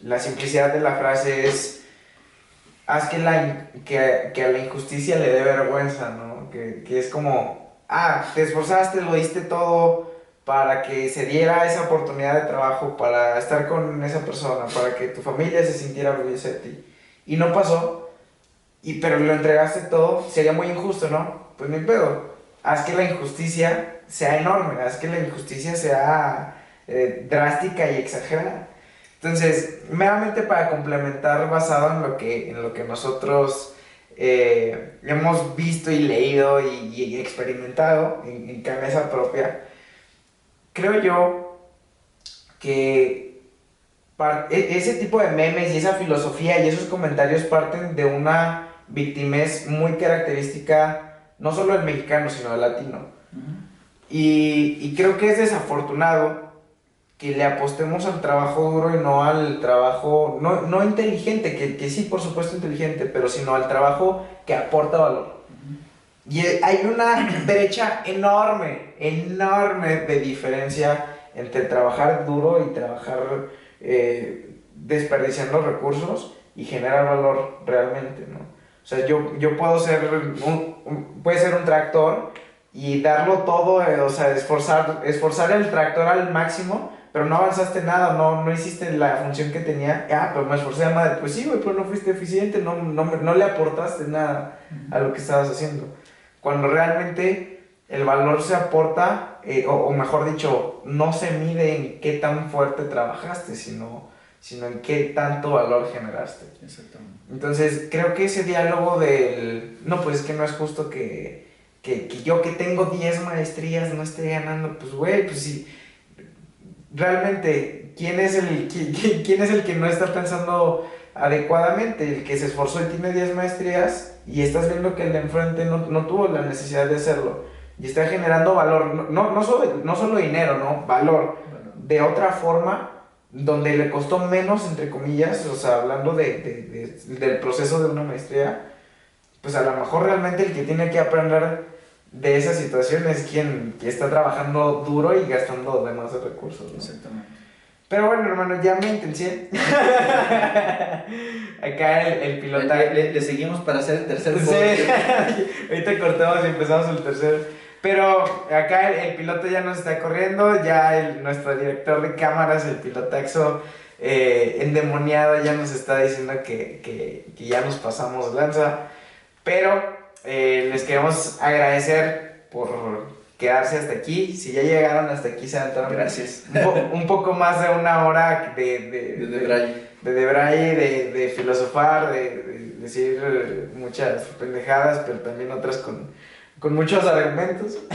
la simplicidad de la frase es, haz que, la, que, que a la injusticia le dé vergüenza, ¿no? Que, que es como, ah, te esforzaste, lo diste todo para que se diera esa oportunidad de trabajo, para estar con esa persona, para que tu familia se sintiera orgullosa de ti. Y no pasó, y, pero lo entregaste todo, sería muy injusto, ¿no? Pues ni pedo. Haz que la injusticia sea enorme, haz que la injusticia sea eh, drástica y exagerada. Entonces, meramente para complementar basado en lo que, en lo que nosotros eh, hemos visto y leído y, experimentado en, en, cabeza propia, creo yo que e, ese tipo de memes y esa filosofía y esos comentarios parten de una victimez muy característica no solo del mexicano, sino del latino. y, y creo que es desafortunado que le apostemos al trabajo duro y no al trabajo, no, no inteligente, que, que, sí, por supuesto inteligente, pero sino al trabajo que aporta valor. Y hay una brecha enorme, enorme de diferencia entre trabajar duro y trabajar eh, desperdiciando recursos y generar valor realmente, ¿no? O sea, yo, yo puedo ser un, puede ser un tractor y darlo todo, eh, o sea, esforzar, esforzar el tractor al máximo, pero no avanzaste nada, no, no hiciste la función que tenía. Ah, pero me esforcé de madre. Pues sí, güey, pero no fuiste eficiente, no, no, no le aportaste nada a lo que estabas haciendo. Cuando realmente el valor se aporta, eh, o, mejor dicho, no se mide en qué tan fuerte trabajaste, sino, sino en qué tanto valor generaste. Exactamente. Entonces, creo que ese diálogo del, no, pues es que no es justo que, que, que yo que tengo 10 maestrías no esté ganando, pues güey, pues sí realmente, ¿quién es, el, quién, es el que no está pensando adecuadamente? El que se esforzó y tiene 10 maestrías y estás viendo que el de enfrente no, no tuvo la necesidad de hacerlo y está generando valor, no, no, solo, no solo dinero, ¿no? Valor. De otra forma, donde le costó menos, entre comillas, o sea, hablando de, de, del proceso de una maestría, pues a lo mejor realmente el que tiene que aprender de esa situación es quien, está trabajando duro y gastando demás recursos. Exactamente. Pero bueno, hermano, ya me intenté. Acá el, el pilota. Le, seguimos para hacer el tercer Sí, ahorita cortamos y empezamos el tercero. Pero acá el, piloto ya nos está corriendo, ya el, nuestro director de cámaras, el pilotaxo eh, endemoniado, ya nos está diciendo que, que, que ya nos pasamos lanza. Pero eh, les queremos agradecer por quedarse hasta aquí. Si ya llegaron hasta aquí, se Gracias. Un, poco más de una hora de, de, de, de de, de, de, filosofar, de, decir muchas pendejadas, pero también otras con, con muchos argumentos.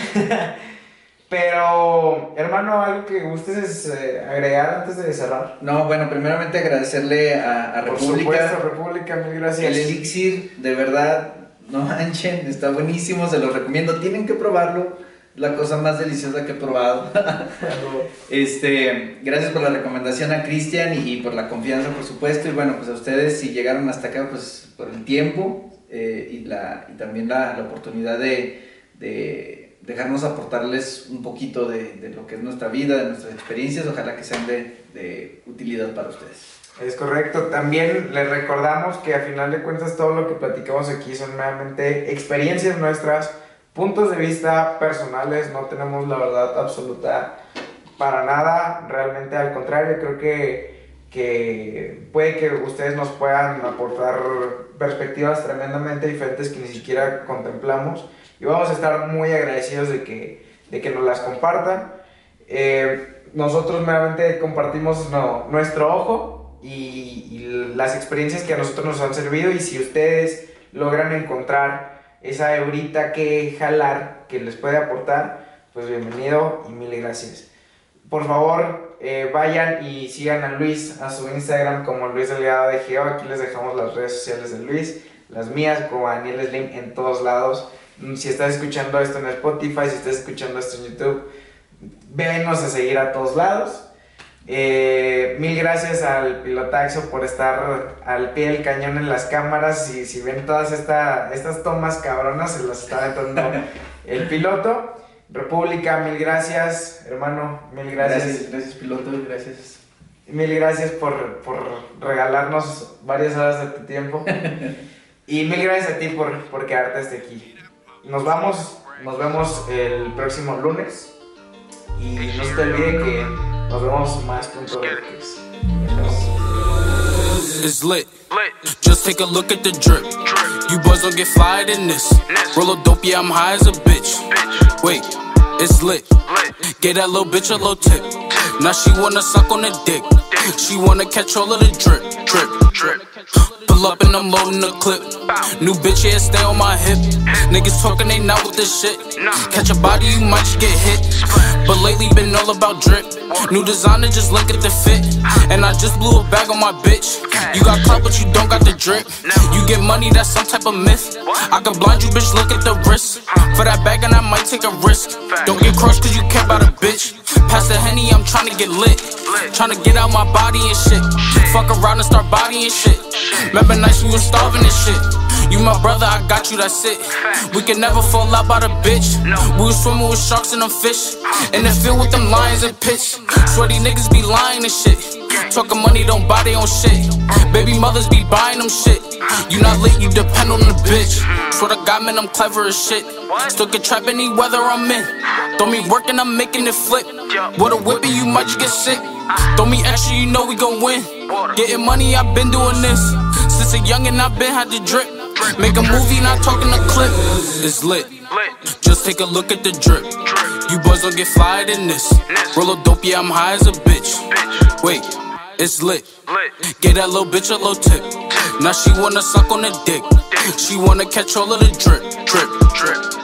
Pero, hermano, algo que gustes eh, agregar antes de cerrar. No, bueno, primeramente agradecerle a, a República. Por supuesto, República, mil gracias. El Elixir, de verdad, no manchen, está buenísimo, se los recomiendo, tienen que probarlo. La cosa más deliciosa que he probado. este, gracias por la recomendación a Cristian y, por la confianza, por supuesto. Y bueno, pues a ustedes, si llegaron hasta acá, pues por el tiempo eh, y, la, y también la, la oportunidad de, de, dejarnos aportarles un poquito de, de, lo que es nuestra vida, de nuestras experiencias. Ojalá que sean de, de utilidad para ustedes. Es correcto. También les recordamos que a final de cuentas todo lo que platicamos aquí son meramente experiencias nuestras, puntos de vista personales, no tenemos la verdad absoluta para nada, realmente al contrario, creo que, que puede que ustedes nos puedan aportar perspectivas tremendamente diferentes que ni siquiera contemplamos. Y vamos a estar muy agradecidos de que, de que nos las compartan. Eh, nosotros meramente compartimos no, nuestro ojo y, las experiencias que a nosotros nos han servido. Y si ustedes logran encontrar esa eurita que jalar que les puede aportar, pues bienvenido y mil gracias. Por favor, eh, vayan y sigan a Luis a su Instagram como Luis Delgado de Geo. Aquí les dejamos las redes sociales de Luis, las mías como Daniel Slim en todos lados. Mm, si estás escuchando esto en Spotify, si estás escuchando esto en YouTube, venos a seguir a todos lados. Eh, mil gracias al pilotaxo por estar al pie del cañón en las cámaras. Y si ven todas esta, estas tomas cabronas, se las está dando el piloto. República, mil gracias, hermano, mil gracias. Gracias, piloto, gracias. Mil gracias por, por, regalarnos varias horas de tu tiempo. y mil gracias a ti por, por quedarte hasta aquí. Nos vamos, nos vemos el próximo lunes. Y no se te olvide que nos vemos. It's lit. Just take a look at the drip. You boys don't get fired in this. Roll a dope, yeah, I'm high as a bitch. Wait, it's lit. Get that little bitch a little tip. Now she wanna suck on the dick. She wanna catch all of the drip, drip, drip. Pull up and I'm loading the clip. New bitch, yeah, stay on my hip. Niggas talking, they not with this shit. Catch a body, you might just get hit. But lately, been all about drip. New designer, just look at the fit. And I just blew a bag on my bitch. You got clout, but you don't got the drip. You get money, that's some type of myth. I can blind you, bitch, look at the wrist. For that bag, and I might take a risk. Don't get crushed, cause you care about a bitch. Pass the henny, I'm trying to get lit. Trying to get out my body and shit. Fuck around and start bodying shit. Remember nights we was starving and shit. You my brother, I got you, that's it. We can never fall out by the bitch. We was swimming with sharks and them fish. In the field with them lions and pitch. Sweaty niggas be lying and shit. Talking money, don't buy their own shit. Baby mothers be buying them shit. You not lit, you depend on the bitch. Swear to God, man, I'm clever as shit. Still can trap any weather I'm in. Throw me working, I'm making it flip. With a whippy, you might just get sick. Throw me extra, you know we gon' win. Getting money, I've been doing this. Since a youngin', I've been had to drip. Make a movie, not talking a clip. It's lit. Just take a look at the drip. You boys don't get flyer in this. Roll a dope, yeah, I'm high as a bitch. Wait, it's lit. Get that little bitch a little tip. Now she wanna suck on the dick. She wanna catch all of the drip, drip, drip.